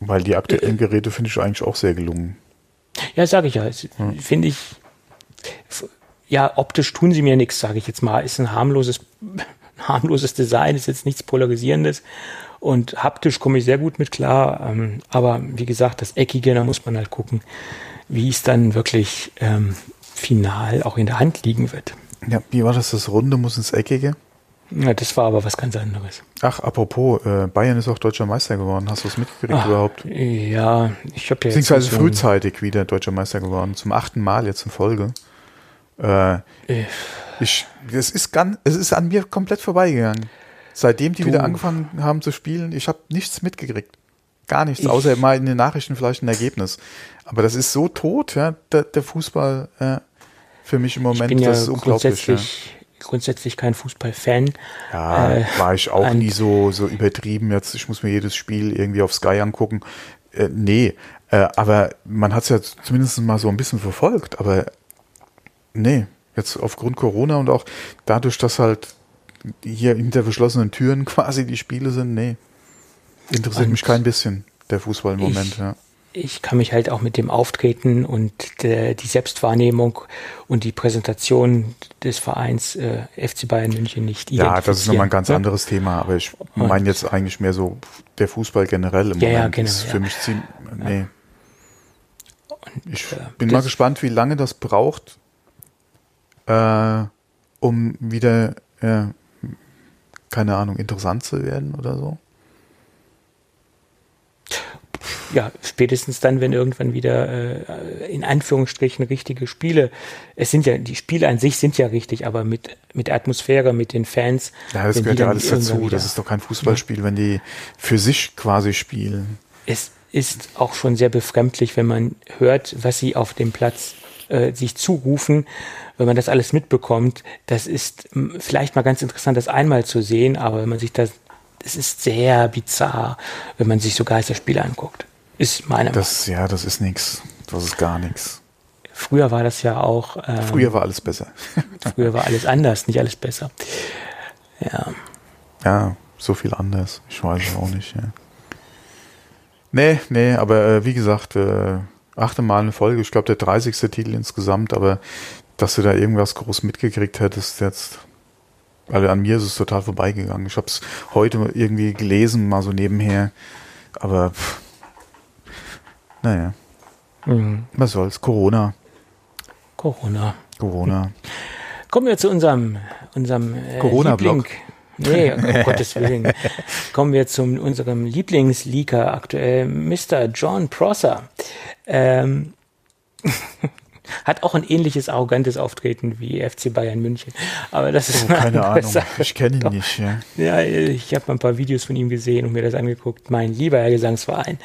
Weil die aktuellen äh, Geräte finde ich eigentlich auch sehr gelungen. Ja, sage ich ja. Hm. Finde ich ja, optisch tun sie mir nichts, sage ich jetzt mal. Ist ein harmloses, <laughs> harmloses Design, ist jetzt nichts Polarisierendes. Und haptisch komme ich sehr gut mit klar. Ähm, aber wie gesagt, das Eckige, da muss man halt gucken, wie es dann wirklich ähm, final auch in der Hand liegen wird. Ja, wie war das? Das Runde muss ins Eckige? Ja, das war aber was ganz anderes. Ach, apropos, äh, Bayern ist auch deutscher Meister geworden. Hast du es mitgekriegt Ach, überhaupt? Ja, ich habe ja. Beziehungsweise frühzeitig wieder deutscher Meister geworden. Zum achten Mal jetzt in Folge. Äh, ich, es ist ganz, es ist an mir komplett vorbeigegangen. Seitdem die du. wieder angefangen haben zu spielen, ich habe nichts mitgekriegt. Gar nichts, ich. außer mal in den Nachrichten vielleicht ein Ergebnis. Aber das ist so tot, ja, der, der Fußball ja, für mich im Moment. Ich bin ja das ist unglaublich. Grundsätzlich, ja. grundsätzlich kein Fußballfan. Ja, äh, war ich auch nie so, so übertrieben. Jetzt, ich muss mir jedes Spiel irgendwie auf Sky angucken. Äh, nee, äh, aber man hat es ja zumindest mal so ein bisschen verfolgt. Aber Nee, jetzt aufgrund Corona und auch dadurch, dass halt hier hinter verschlossenen Türen <laughs> quasi die Spiele sind, nee. Interessiert und mich kein bisschen, der Fußball im ich, Moment, ja. Ich kann mich halt auch mit dem Auftreten und der, die Selbstwahrnehmung und die Präsentation des Vereins äh, FC Bayern München nicht Ja, das ist nochmal ein ganz ne? anderes Thema, aber ich meine jetzt eigentlich mehr so der Fußball generell im ja, Moment. Ja, genau, ist für ja. mich ziemlich, nee. Und, ich äh, bin mal gespannt, wie lange das braucht, äh, um wieder, äh, keine Ahnung, interessant zu werden oder so? ja, spätestens dann, wenn irgendwann wieder äh, in Anführungsstrichen richtige Spiele, es sind ja, die Spiele an sich sind ja richtig, aber mit, mit Atmosphäre, mit den Fans. Ja, das gehört ja alles dazu. Das ist doch kein Fußballspiel, ja. wenn die für sich quasi spielen. Es ist auch schon sehr befremdlich, wenn man hört, was sie auf dem Platz äh, sich zurufen wenn man das alles mitbekommt, das ist vielleicht mal ganz interessant, das einmal zu sehen, aber wenn man sich das, es ist sehr bizarr, wenn man sich so Geisterspiele anguckt. Ist meine das, Meinung. Ja, das ist nichts. Das ist gar nichts. früher war das ja auch. Ähm, früher war alles besser. <laughs> früher war alles anders, nicht alles besser. Ja. Ja, so viel anders. Ich weiß es auch nicht. Ja. Nee, nee, aber äh, wie gesagt, äh, achte Mal eine Folge. Ich glaube, der 30. Titel insgesamt, aber dass du da irgendwas groß mitgekriegt hättest, jetzt. Also an mir ist es total vorbeigegangen. Ich habe es heute irgendwie gelesen, mal so nebenher. Aber pff, naja. Mhm. Was soll's? Corona. Corona. Corona. Kommen wir zu unserem, unserem äh, Corona-Blog. Nee, um <laughs> Gottes Willen. Kommen wir zu unserem Lieblingsleaker aktuell, Mr. John Prosser. Ähm, <laughs> hat auch ein ähnliches arrogantes Auftreten wie FC Bayern München. Aber das ist oh, keine Ahnung. Sache. Ich kenne ihn nicht. Ja, ja ich habe ein paar Videos von ihm gesehen und mir das angeguckt. Mein lieber Herr Gesangsverein.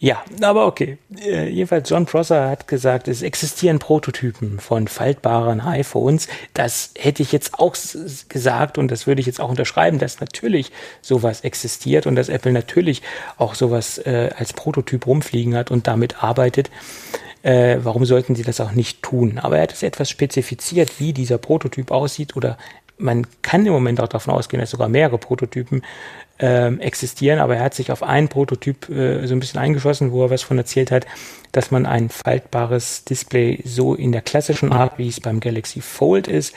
Ja, aber okay. Äh, jedenfalls John Prosser hat gesagt, es existieren Prototypen von faltbaren iPhones. Das hätte ich jetzt auch gesagt und das würde ich jetzt auch unterschreiben, dass natürlich sowas existiert und dass Apple natürlich auch sowas äh, als Prototyp rumfliegen hat und damit arbeitet. Äh, warum sollten sie das auch nicht tun? Aber er hat es etwas spezifiziert, wie dieser Prototyp aussieht oder man kann im Moment auch davon ausgehen, dass sogar mehrere Prototypen ähm, existieren, aber er hat sich auf einen Prototyp äh, so ein bisschen eingeschossen, wo er was von erzählt hat, dass man ein faltbares Display so in der klassischen Art, wie es beim Galaxy Fold ist,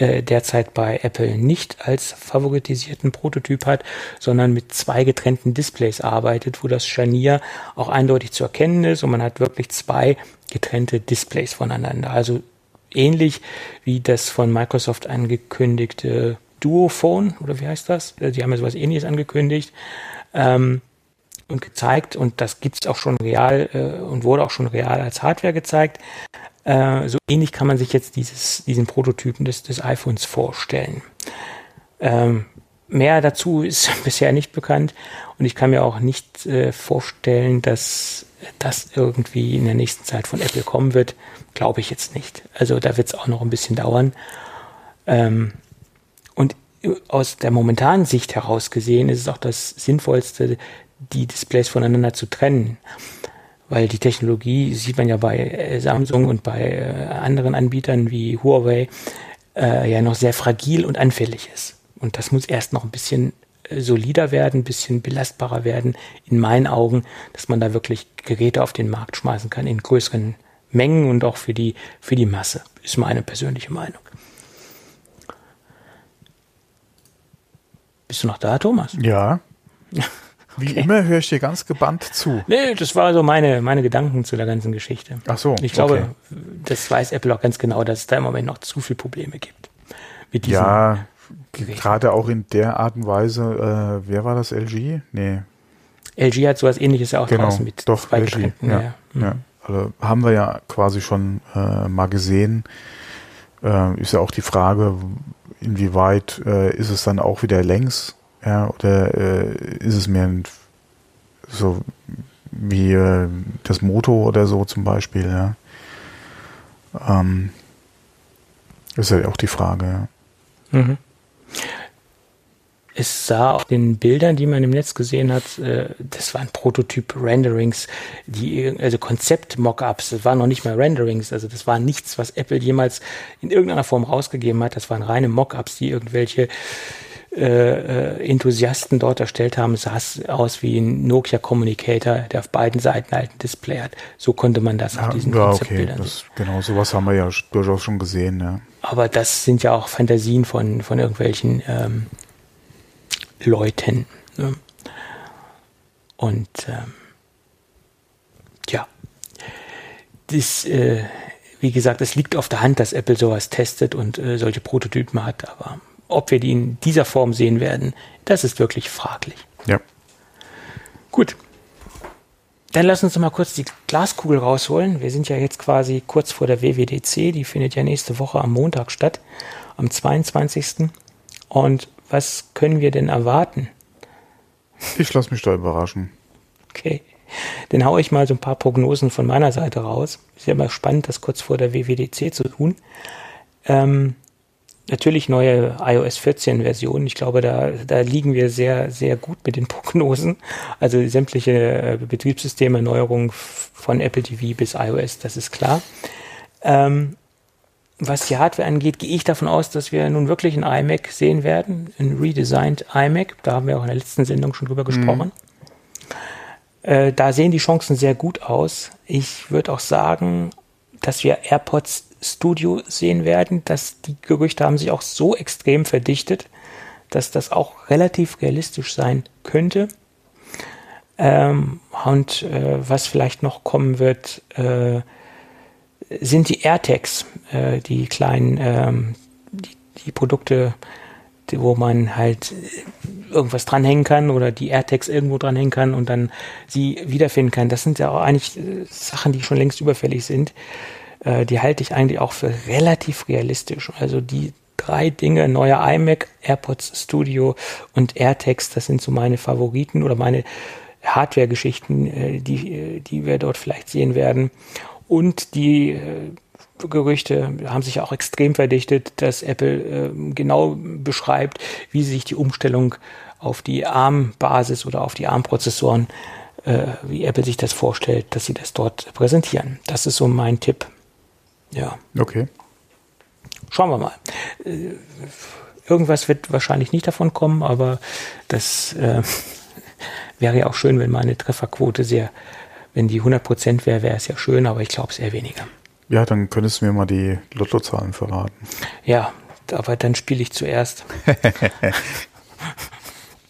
äh, derzeit bei Apple nicht als favoritisierten Prototyp hat, sondern mit zwei getrennten Displays arbeitet, wo das Scharnier auch eindeutig zu erkennen ist und man hat wirklich zwei getrennte Displays voneinander. Also ähnlich wie das von Microsoft angekündigte Duophone, oder wie heißt das? Äh, die haben ja sowas ähnliches angekündigt ähm, und gezeigt und das gibt es auch schon real äh, und wurde auch schon real als Hardware gezeigt. Äh, so ähnlich kann man sich jetzt dieses, diesen Prototypen des, des iPhones vorstellen. Ähm, mehr dazu ist <laughs> bisher nicht bekannt und ich kann mir auch nicht äh, vorstellen, dass das irgendwie in der nächsten Zeit von Apple kommen wird. Glaube ich jetzt nicht. Also da wird es auch noch ein bisschen dauern. Ähm, und aus der momentanen Sicht heraus gesehen ist es auch das Sinnvollste, die Displays voneinander zu trennen. Weil die Technologie sieht man ja bei äh, Samsung und bei äh, anderen Anbietern wie Huawei äh, ja noch sehr fragil und anfällig ist. Und das muss erst noch ein bisschen äh, solider werden, ein bisschen belastbarer werden, in meinen Augen, dass man da wirklich Geräte auf den Markt schmeißen kann in größeren Mengen und auch für die, für die Masse. Ist meine persönliche Meinung. Bist du noch da, Thomas? Ja. <laughs> Wie immer höre ich dir ganz gebannt zu. Nee, das war so meine, meine Gedanken zu der ganzen Geschichte. Ach so. Ich glaube, okay. das weiß Apple auch ganz genau, dass es da im Moment noch zu viele Probleme gibt. Mit diesem ja, Gerät. gerade auch in der Art und Weise, äh, wer war das, LG? Nee. LG hat sowas ähnliches ja auch genau, draußen mit doch, zwei LG, ja, ja. Mhm. ja. Also haben wir ja quasi schon äh, mal gesehen. Äh, ist ja auch die Frage, inwieweit äh, ist es dann auch wieder längs, ja, oder äh, ist es mehr so wie äh, das Moto oder so zum Beispiel, ja. Ähm, ist ja auch die Frage, ja. Mhm. Es sah auf den Bildern, die man im Netz gesehen hat, äh, das waren Prototyp-Renderings, die, also Konzept-Mockups, das waren noch nicht mal Renderings, also das war nichts, was Apple jemals in irgendeiner Form rausgegeben hat, das waren reine Mockups, die irgendwelche äh, äh, Enthusiasten dort erstellt haben, sah es aus wie ein Nokia Communicator, der auf beiden Seiten halt ein Display hat. So konnte man das ja, auf diesen ja, Konzeptbildern okay. sehen. Genau, sowas haben wir ja durchaus schon gesehen, ja. Aber das sind ja auch Fantasien von, von irgendwelchen ähm, Leuten. Ne? Und ähm, ja, das, äh, wie gesagt, es liegt auf der Hand, dass Apple sowas testet und äh, solche Prototypen hat, aber ob wir die in dieser Form sehen werden, das ist wirklich fraglich. Ja. Gut. Dann lass uns noch mal kurz die Glaskugel rausholen. Wir sind ja jetzt quasi kurz vor der WWDC. Die findet ja nächste Woche am Montag statt, am 22. Und was können wir denn erwarten? Ich lasse mich da überraschen. Okay. Dann haue ich mal so ein paar Prognosen von meiner Seite raus. Ist ja immer spannend, das kurz vor der WWDC zu tun. Ähm, natürlich neue iOS 14 Version. Ich glaube, da, da liegen wir sehr, sehr gut mit den Prognosen. Also sämtliche äh, Betriebssystemerneuerungen von Apple TV bis iOS, das ist klar. Ähm, was die Hardware angeht, gehe ich davon aus, dass wir nun wirklich ein iMac sehen werden, ein redesigned iMac. Da haben wir auch in der letzten Sendung schon drüber gesprochen. Mhm. Äh, da sehen die Chancen sehr gut aus. Ich würde auch sagen, dass wir AirPods Studio sehen werden, dass die Gerüchte haben sich auch so extrem verdichtet, dass das auch relativ realistisch sein könnte. Ähm, und äh, was vielleicht noch kommen wird, äh, sind die AirTags, äh, die kleinen, ähm, die, die, Produkte, wo man halt irgendwas dranhängen kann oder die AirTags irgendwo dranhängen kann und dann sie wiederfinden kann. Das sind ja auch eigentlich äh, Sachen, die schon längst überfällig sind. Äh, die halte ich eigentlich auch für relativ realistisch. Also die drei Dinge, neuer iMac, AirPods Studio und AirTags, das sind so meine Favoriten oder meine Hardware-Geschichten, äh, die, äh, die wir dort vielleicht sehen werden. Und die Gerüchte haben sich auch extrem verdichtet, dass Apple genau beschreibt, wie sich die Umstellung auf die ARM-Basis oder auf die ARM-Prozessoren, wie Apple sich das vorstellt, dass sie das dort präsentieren. Das ist so mein Tipp. Ja. Okay. Schauen wir mal. Irgendwas wird wahrscheinlich nicht davon kommen, aber das äh, <laughs> wäre ja auch schön, wenn meine Trefferquote sehr, wenn die 100% wäre, wäre es ja schön, aber ich glaube es eher weniger. Ja, dann könntest du mir mal die Lottozahlen verraten. Ja, aber dann spiele ich zuerst. <laughs>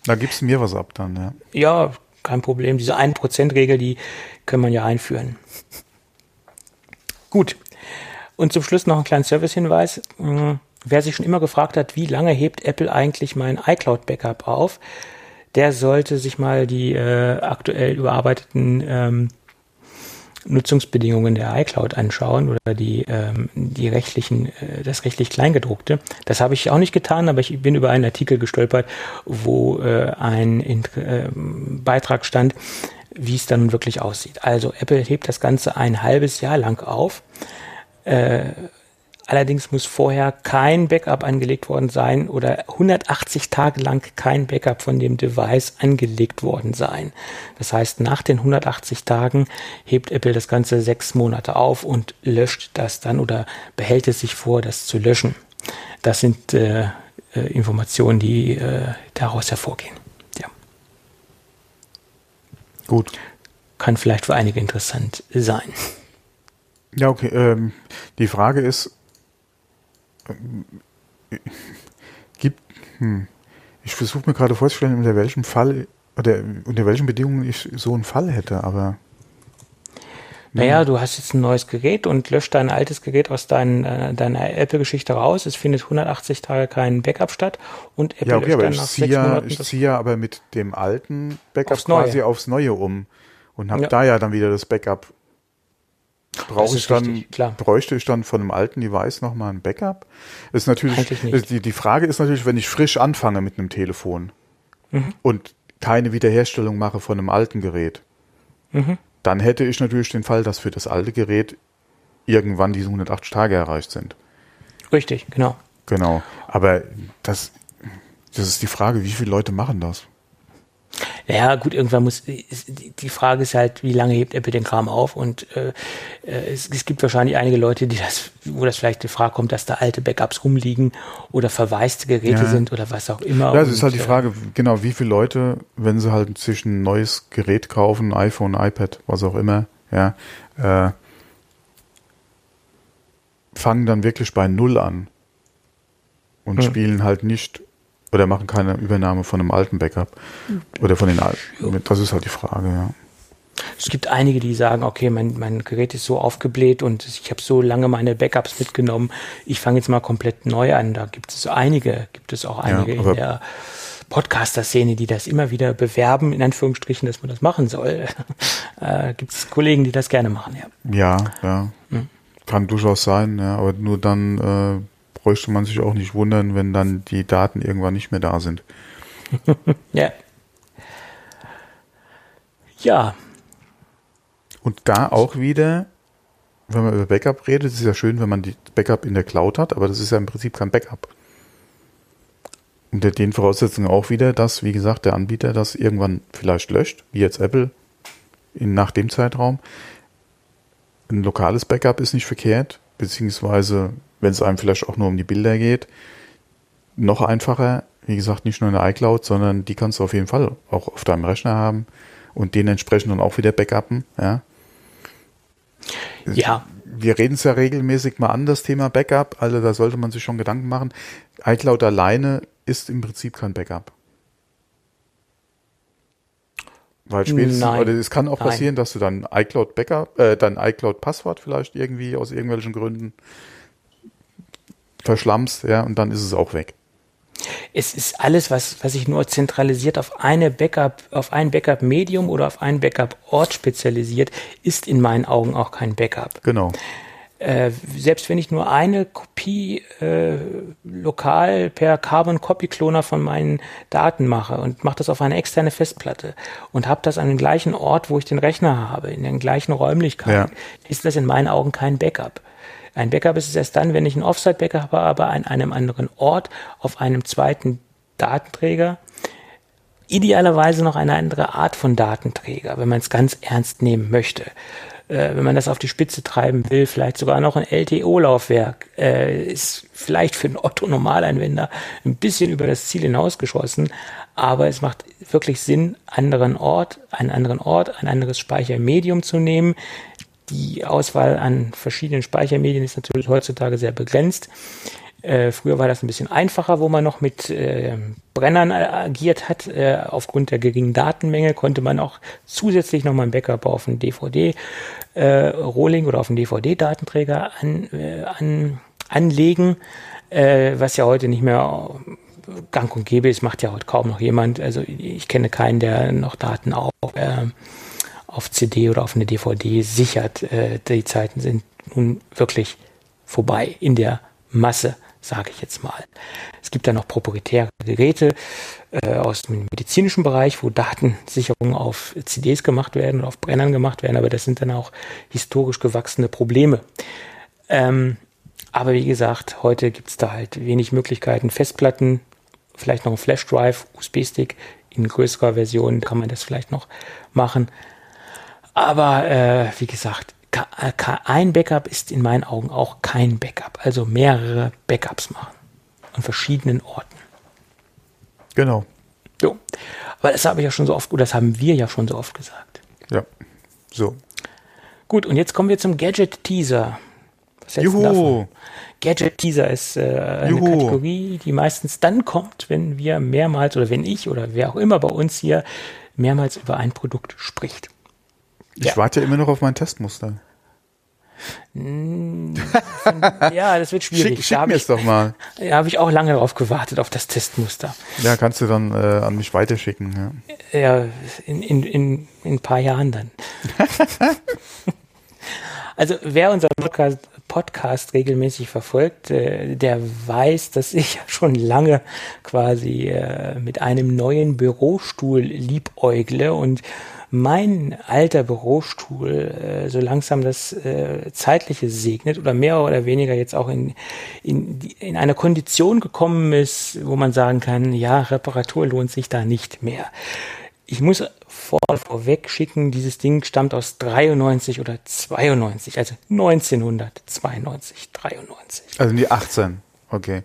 da gibst du mir was ab dann, ja. Ja, kein Problem. Diese 1%-Regel, die kann man ja einführen. Gut. Und zum Schluss noch ein kleiner Service-Hinweis. Hm, wer sich schon immer gefragt hat, wie lange hebt Apple eigentlich mein iCloud-Backup auf, der sollte sich mal die äh, aktuell überarbeiteten ähm, Nutzungsbedingungen der iCloud anschauen oder die, ähm, die rechtlichen, äh, das rechtlich Kleingedruckte. Das habe ich auch nicht getan, aber ich bin über einen Artikel gestolpert, wo äh, ein äh, Beitrag stand, wie es dann wirklich aussieht. Also Apple hebt das Ganze ein halbes Jahr lang auf. Äh, Allerdings muss vorher kein Backup angelegt worden sein oder 180 Tage lang kein Backup von dem Device angelegt worden sein. Das heißt, nach den 180 Tagen hebt Apple das Ganze sechs Monate auf und löscht das dann oder behält es sich vor, das zu löschen. Das sind äh, äh, Informationen, die äh, daraus hervorgehen. Ja. Gut. Kann vielleicht für einige interessant sein. Ja, okay. Ähm, die Frage ist, gibt, hm, ich versuche mir gerade vorzustellen, unter welchem Fall oder unter welchen Bedingungen ich so einen Fall hätte, aber. Naja, du hast jetzt ein neues Gerät und löscht dein altes Gerät aus dein, äh, deiner Apple-Geschichte raus. Es findet 180 Tage kein Backup statt und Apple ja, okay, löscht dann nach sechs ja, Monaten. Ich ziehe ja aber mit dem alten Backup aufs quasi aufs Neue um und habe ja. da ja dann wieder das Backup Brauche ich dann, richtig, bräuchte ich dann von einem alten Device nochmal ein Backup? Ist natürlich, die, die Frage ist natürlich, wenn ich frisch anfange mit einem Telefon mhm. und keine Wiederherstellung mache von einem alten Gerät, mhm. dann hätte ich natürlich den Fall, dass für das alte Gerät irgendwann diese 180 Tage erreicht sind. Richtig, genau. Genau. Aber das, das ist die Frage, wie viele Leute machen das? Ja, gut, irgendwann muss, die Frage ist halt, wie lange hebt Apple den Kram auf und äh, äh, es, es, gibt wahrscheinlich einige Leute, die das, wo das vielleicht die Frage kommt, dass da alte Backups rumliegen oder verwaiste Geräte ja. sind oder was auch immer. Ja, es ist halt die äh, Frage, genau, wie viele Leute, wenn sie halt sich ein neues Gerät kaufen, iPhone, iPad, was auch immer, ja, äh, fangen dann wirklich bei Null an und hm. spielen halt nicht oder machen keine Übernahme von einem alten Backup. Oder von den alten. Das ist halt die Frage, ja. Es gibt einige, die sagen, okay, mein, mein Gerät ist so aufgebläht und ich habe so lange meine Backups mitgenommen, ich fange jetzt mal komplett neu an. Da gibt es einige, gibt es auch einige ja, in der Podcaster-Szene, die das immer wieder bewerben, in Anführungsstrichen, dass man das machen soll. <laughs> äh, gibt es Kollegen, die das gerne machen, ja. Ja, ja. Hm. Kann durchaus sein, ja, aber nur dann äh, bräuchte man sich auch nicht wundern, wenn dann die Daten irgendwann nicht mehr da sind. <laughs> ja. Ja. Und da auch wieder, wenn man über Backup redet, ist es ja schön, wenn man die Backup in der Cloud hat, aber das ist ja im Prinzip kein Backup. Unter den Voraussetzungen auch wieder, dass, wie gesagt, der Anbieter das irgendwann vielleicht löscht, wie jetzt Apple in, nach dem Zeitraum. Ein lokales Backup ist nicht verkehrt, beziehungsweise wenn es einem vielleicht auch nur um die Bilder geht, noch einfacher. Wie gesagt, nicht nur in der iCloud, sondern die kannst du auf jeden Fall auch auf deinem Rechner haben und den entsprechend dann auch wieder backuppen. Ja. Ja. Wir reden es ja regelmäßig mal an, das Thema Backup. Also da sollte man sich schon Gedanken machen. iCloud alleine ist im Prinzip kein Backup. Weil spätestens, Nein. oder es kann auch Nein. passieren, dass du dann iCloud Backup, äh, dein iCloud Passwort vielleicht irgendwie aus irgendwelchen Gründen verschlammst, ja, und dann ist es auch weg. Es ist alles, was, was sich nur zentralisiert auf eine Backup, auf ein Backup-Medium oder auf einen Backup-Ort spezialisiert, ist in meinen Augen auch kein Backup. Genau. Äh, selbst wenn ich nur eine Kopie äh, lokal per Carbon Copy Cloner von meinen Daten mache und mache das auf eine externe Festplatte und habe das an dem gleichen Ort, wo ich den Rechner habe, in den gleichen Räumlichkeiten, ist das in meinen Augen kein Backup. Ein Backup ist es erst dann, wenn ich ein Offsite-Backup habe, an einem anderen Ort, auf einem zweiten Datenträger. Idealerweise noch eine andere Art von Datenträger, wenn man es ganz ernst nehmen möchte. Äh, wenn man das auf die Spitze treiben will, vielleicht sogar noch ein LTO-Laufwerk, äh, ist vielleicht für einen Otto-Normalanwender ein bisschen über das Ziel hinausgeschossen, aber es macht wirklich Sinn, anderen Ort, einen anderen Ort, ein anderes Speichermedium zu nehmen, die Auswahl an verschiedenen Speichermedien ist natürlich heutzutage sehr begrenzt. Äh, früher war das ein bisschen einfacher, wo man noch mit äh, Brennern äh, agiert hat. Äh, aufgrund der geringen Datenmenge konnte man auch zusätzlich nochmal ein Backup auf einen DVD-Rolling oder auf einen DVD-Datenträger an, äh, an, anlegen, äh, was ja heute nicht mehr gang und gäbe ist, macht ja heute kaum noch jemand. Also ich kenne keinen, der noch Daten auf äh, auf CD oder auf eine DVD sichert. Äh, die Zeiten sind nun wirklich vorbei in der Masse, sage ich jetzt mal. Es gibt da noch proprietäre Geräte äh, aus dem medizinischen Bereich, wo Datensicherungen auf CDs gemacht werden oder auf Brennern gemacht werden, aber das sind dann auch historisch gewachsene Probleme. Ähm, aber wie gesagt, heute gibt es da halt wenig Möglichkeiten. Festplatten, vielleicht noch ein Flash-Drive, USB-Stick in größerer Version kann man das vielleicht noch machen. Aber äh, wie gesagt, ein Backup ist in meinen Augen auch kein Backup. Also mehrere Backups machen an verschiedenen Orten. Genau. So. Aber das habe ich ja schon so oft, oder das haben wir ja schon so oft gesagt. Ja. So. Gut, und jetzt kommen wir zum Gadget Teaser. Was hältst du Juhu. davon? Gadget Teaser ist äh, eine Juhu. Kategorie, die meistens dann kommt, wenn wir mehrmals oder wenn ich oder wer auch immer bei uns hier mehrmals über ein Produkt spricht. Ich Ja. warte immer noch auf mein Testmuster. <laughs> Ja, das wird schwierig. Schick, schick habe mir es doch mal. da hab ich auch lange darauf gewartet, auf das Testmuster. Ja, kannst du dann äh, an mich weiterschicken. Ja. Ja, in, in, in, in ein paar Jahren dann. <laughs> also wer unseren Podcast, Podcast regelmäßig verfolgt, äh, der weiß, dass ich <laughs> schon lange quasi äh, mit einem neuen Bürostuhl liebäugle und mein alter Bürostuhl äh, so langsam das Zeitliche segnet oder mehr oder weniger jetzt auch in, in, in einer Kondition gekommen ist, wo man sagen kann, ja, Reparatur lohnt sich da nicht mehr. Ich muss vor, vorweg schicken, dieses Ding stammt aus 93 oder 92, also 1992, 93. Also die 18. Okay.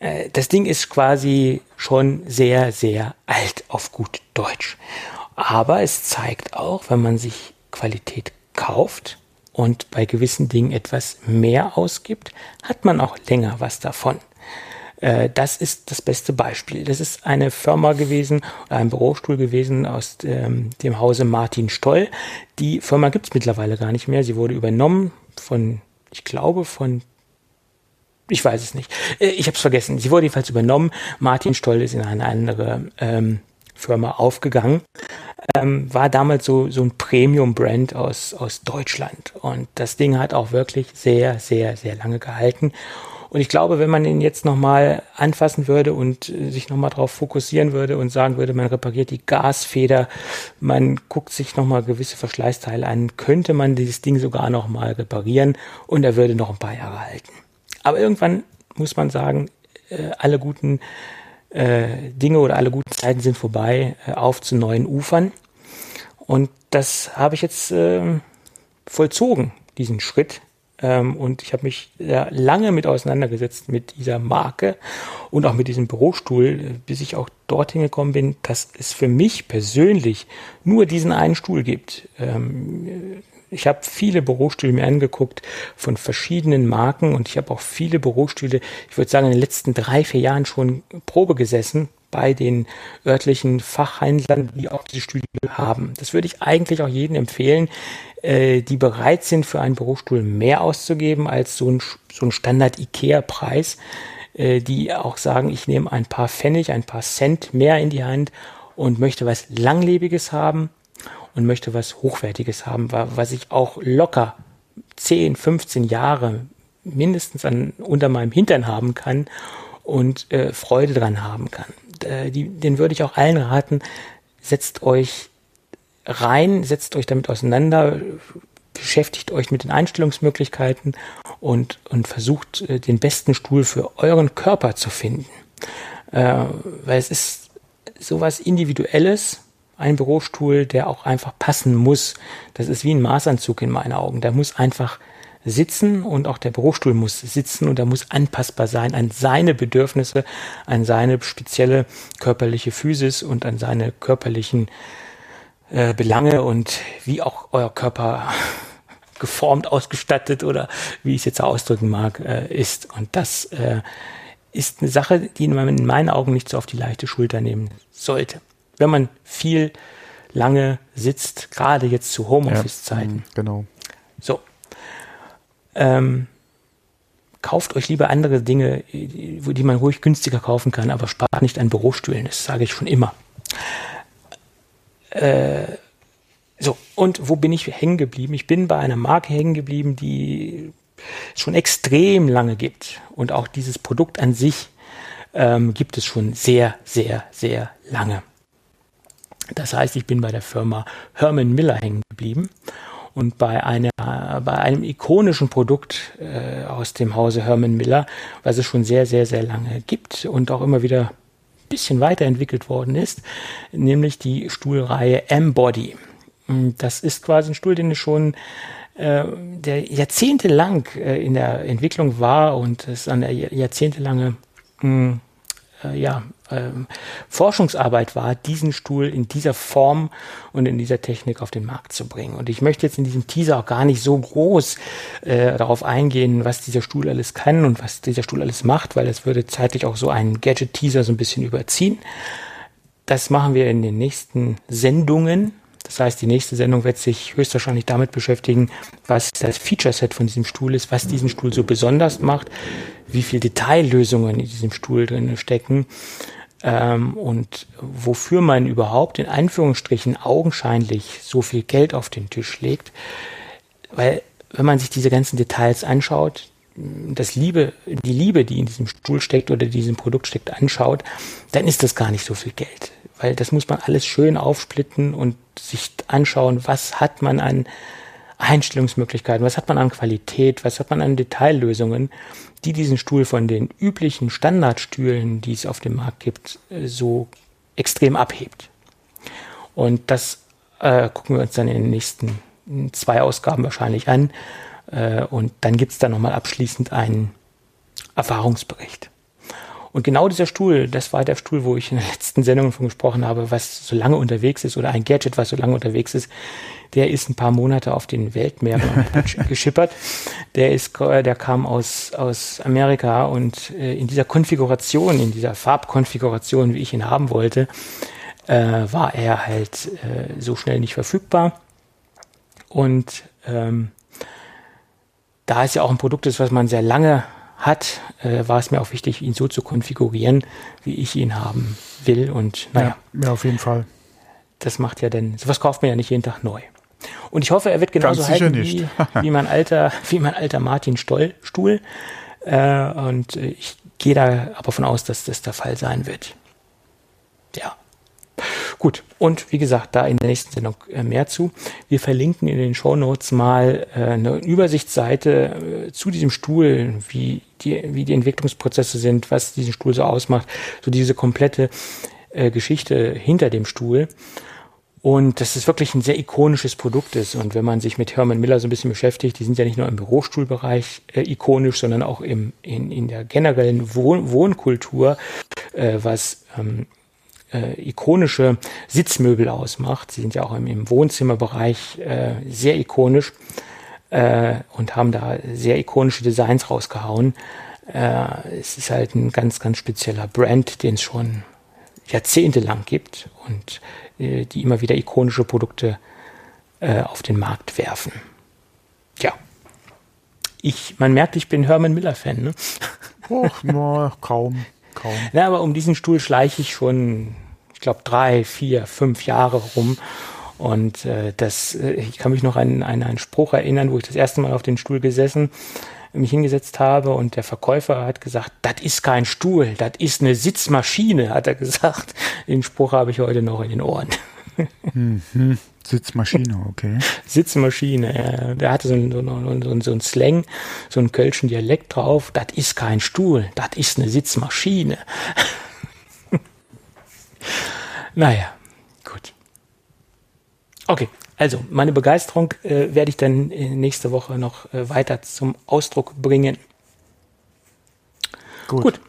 Äh, das Ding ist quasi schon sehr, sehr alt auf gut Deutsch. Aber es zeigt auch, wenn man sich Qualität kauft und bei gewissen Dingen etwas mehr ausgibt, hat man auch länger was davon. Äh, Das ist das beste Beispiel. Das ist eine Firma gewesen, ein Bürostuhl gewesen aus ähm, dem Hause Martin Stoll. Die Firma gibt es mittlerweile gar nicht mehr. Sie wurde übernommen von, ich glaube, von ich weiß es nicht. Äh, Ich habe es vergessen. Sie wurde jedenfalls übernommen. Martin Stoll ist in eine andere ähm, Firma aufgegangen. Ähm, war damals so, so ein Premium-Brand aus, aus Deutschland. Und das Ding hat auch wirklich sehr, sehr, sehr lange gehalten. Und ich glaube, wenn man ihn jetzt nochmal anfassen würde und äh, sich nochmal darauf fokussieren würde und sagen würde, man repariert die Gasfeder, man guckt sich nochmal gewisse Verschleißteile an, könnte man dieses Ding sogar nochmal reparieren und er würde noch ein paar Jahre halten. Aber irgendwann muss man sagen, äh, alle guten äh, Dinge oder alle guten Zeiten sind vorbei, auf zu neuen Ufern. Und das habe ich jetzt ähm, vollzogen, diesen Schritt. Ähm, und ich habe mich ja lange mit auseinandergesetzt mit dieser Marke und auch mit diesem Bürostuhl, bis ich auch dorthin gekommen bin, dass es für mich persönlich nur diesen einen Stuhl gibt. Ähm, ich habe viele Bürostühle mir angeguckt von verschiedenen Marken und ich habe auch viele Bürostühle, ich würde sagen, in den letzten drei, vier Jahren schon Probe gesessen bei den örtlichen Fachhändlern, die auch diese Stühle haben. Das würde ich eigentlich auch jedem empfehlen, äh, die bereit sind, für einen Bürostuhl mehr auszugeben als so ein, so ein Standard-IKEA-Preis, äh, die auch sagen, ich nehme ein paar Pfennig, ein paar Cent mehr in die Hand und möchte was Langlebiges haben und möchte was Hochwertiges haben, was ich auch locker 10, 15 Jahre mindestens an, unter meinem Hintern haben kann und äh, Freude dran haben kann. Äh, die, den würde ich auch allen raten, setzt euch rein, setzt euch damit auseinander, beschäftigt euch mit den Einstellungsmöglichkeiten und, und versucht äh, den besten Stuhl für euren Körper zu finden. Äh, weil es ist sowas Individuelles, ein Bürostuhl, der auch einfach passen muss. Das ist wie ein Maßanzug in meinen Augen. Der muss einfach sitzen und auch der Bürostuhl muss sitzen und er muss anpassbar sein an seine Bedürfnisse, an seine spezielle körperliche Physis und an seine körperlichen äh, Belange und wie auch euer Körper <laughs> geformt, ausgestattet oder wie ich es jetzt ausdrücken mag, äh, ist. Und das äh, ist eine Sache, die man in meinen Augen nicht so auf die leichte Schulter nehmen sollte. Wenn man viel lange sitzt, gerade jetzt zu Homeoffice-Zeiten. Ja, genau. So. Ähm, kauft euch lieber andere Dinge, die man ruhig günstiger kaufen kann, aber spart nicht an Bürostühlen. Das sage ich schon immer. Äh, so, und wo bin ich hängen geblieben? Ich bin bei einer Marke hängen geblieben, die schon extrem lange gibt. Und auch dieses Produkt an sich ähm, gibt es schon sehr, sehr, sehr lange. Das heißt, ich bin bei der Firma Herman Miller hängen geblieben und bei, einer, bei einem ikonischen Produkt äh, aus dem Hause Herman Miller, was es schon sehr, sehr, sehr lange gibt und auch immer wieder bisschen weiterentwickelt worden ist, nämlich die Stuhlreihe M-Body. Das ist quasi ein Stuhl, den es schon äh, der jahrzehntelang äh, in der Entwicklung war und es eine jahrzehntelange mh, äh, ja, ähm, Forschungsarbeit war, diesen Stuhl in dieser Form und in dieser Technik auf den Markt zu bringen. Und ich möchte jetzt in diesem Teaser auch gar nicht so groß äh, darauf eingehen, was dieser Stuhl alles kann und was dieser Stuhl alles macht, weil es würde zeitlich auch so einen Gadget-Teaser so ein bisschen überziehen. Das machen wir in den nächsten Sendungen. Das heißt, die nächste Sendung wird sich höchstwahrscheinlich damit beschäftigen, was das Feature-Set von diesem Stuhl ist, was diesen Stuhl so besonders macht, wie viel Detaillösungen in diesem Stuhl drin stecken ähm, und wofür man überhaupt in Anführungsstrichen augenscheinlich so viel Geld auf den Tisch legt. Weil wenn man sich diese ganzen Details anschaut, das Liebe, die Liebe, die in diesem Stuhl steckt oder diesem Produkt steckt, anschaut, dann ist das gar nicht so viel Geld. Weil das muss man alles schön aufsplitten und sich anschauen, was hat man an Einstellungsmöglichkeiten, was hat man an Qualität, was hat man an Detaillösungen, die diesen Stuhl von den üblichen Standardstühlen, die es auf dem Markt gibt, äh, so extrem abhebt. Und das äh, gucken wir uns dann in den nächsten zwei Ausgaben wahrscheinlich an. Äh, und dann gibt es dann nochmal abschließend einen Erfahrungsbericht. Und genau dieser Stuhl, das war der Stuhl, wo ich in der letzten Sendung von gesprochen habe, was so lange unterwegs ist oder ein Gadget, was so lange unterwegs ist, der ist ein paar Monate auf den Weltmeeren <laughs> geschippert. Der ist, der kam aus, aus Amerika und äh, in dieser Konfiguration, in dieser Farbkonfiguration, wie ich ihn haben wollte, äh, war er halt äh, so schnell nicht verfügbar. Und ähm, da es ja auch ein Produkt ist, was man sehr lange hat, äh, war es mir auch wichtig, ihn so zu konfigurieren, wie ich ihn haben will. Und naja. Ja, ja auf jeden Fall. Das macht ja denn, sowas kauft man ja nicht jeden Tag neu. Und ich hoffe, er wird genauso halten wie, <laughs> wie, mein alter, wie mein alter Martin Stoll Stuhl. Äh, und ich gehe da aber von aus, dass das der Fall sein wird. Ja. Gut, und wie gesagt, da in der nächsten Sendung äh, mehr zu. Wir verlinken in den Show Notes mal äh, eine Übersichtsseite äh, zu diesem Stuhl, wie die, wie die Entwicklungsprozesse sind, was diesen Stuhl so ausmacht, so diese komplette Geschichte hinter dem Stuhl. Und dass es wirklich ein sehr ikonisches Produkt ist. Und wenn man sich mit Herman Miller so ein bisschen beschäftigt, die sind ja nicht nur im Bürostuhlbereich äh, ikonisch, sondern auch im, in, in der generellen Wohn Wohnkultur, äh, was ähm, äh, ikonische Sitzmöbel ausmacht. Sie sind ja auch im, im Wohnzimmerbereich äh, sehr ikonisch äh, und haben da sehr ikonische Designs rausgehauen. Äh, es ist halt ein ganz, ganz spezieller Brand, den es schon jahrzehntelang gibt und äh, die immer wieder ikonische Produkte äh, auf den Markt werfen. Ja. Ich, man merkt, ich bin Herman Miller-Fan, ne? Och, <laughs> no, kaum, kaum. Ja, aber um diesen Stuhl schleiche ich schon, ich glaube, drei, vier, fünf Jahre rum. Und äh, das, äh, ich kann mich noch an, an einen Spruch erinnern, wo ich das erste Mal auf den Stuhl gesessen mich hingesetzt habe und der Verkäufer hat gesagt, das ist kein Stuhl, das ist eine Sitzmaschine, hat er <laughs> gesagt. Den Spruch habe ich heute noch in den Ohren. <laughs> Mhm. Sitzmaschine, okay. Sitzmaschine, ja. Der hatte so ein, so, ein, so ein Slang, so einen kölschen Dialekt drauf. Das ist kein Stuhl, das ist eine Sitzmaschine. <laughs> naja, gut. Okay, also, meine Begeisterung äh, werde ich dann äh, nächste Woche noch äh, weiter zum Ausdruck bringen. Gut. Gut.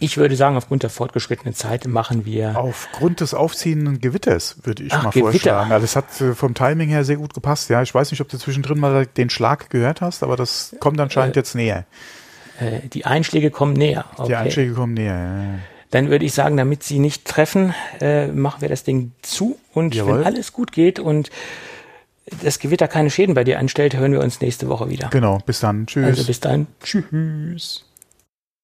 Ich würde sagen, aufgrund der fortgeschrittenen Zeit machen wir. Aufgrund des aufziehenden Gewitters würde ich Ach, mal Gewitter. vorschlagen. Also es hat äh, vom Timing her sehr gut gepasst. Ja, ich weiß nicht, ob du zwischendrin mal den Schlag gehört hast, aber das kommt anscheinend äh, jetzt näher. Äh, die Einschläge kommen näher. Okay. Die Einschläge kommen näher. Ja. Dann würde ich sagen, damit sie nicht treffen, äh, machen wir das Ding zu. Und Jawohl. wenn alles gut geht und das Gewitter keine Schäden bei dir anstellt, hören wir uns nächste Woche wieder. Genau, bis dann. Tschüss. Also bis dann. Tschüss.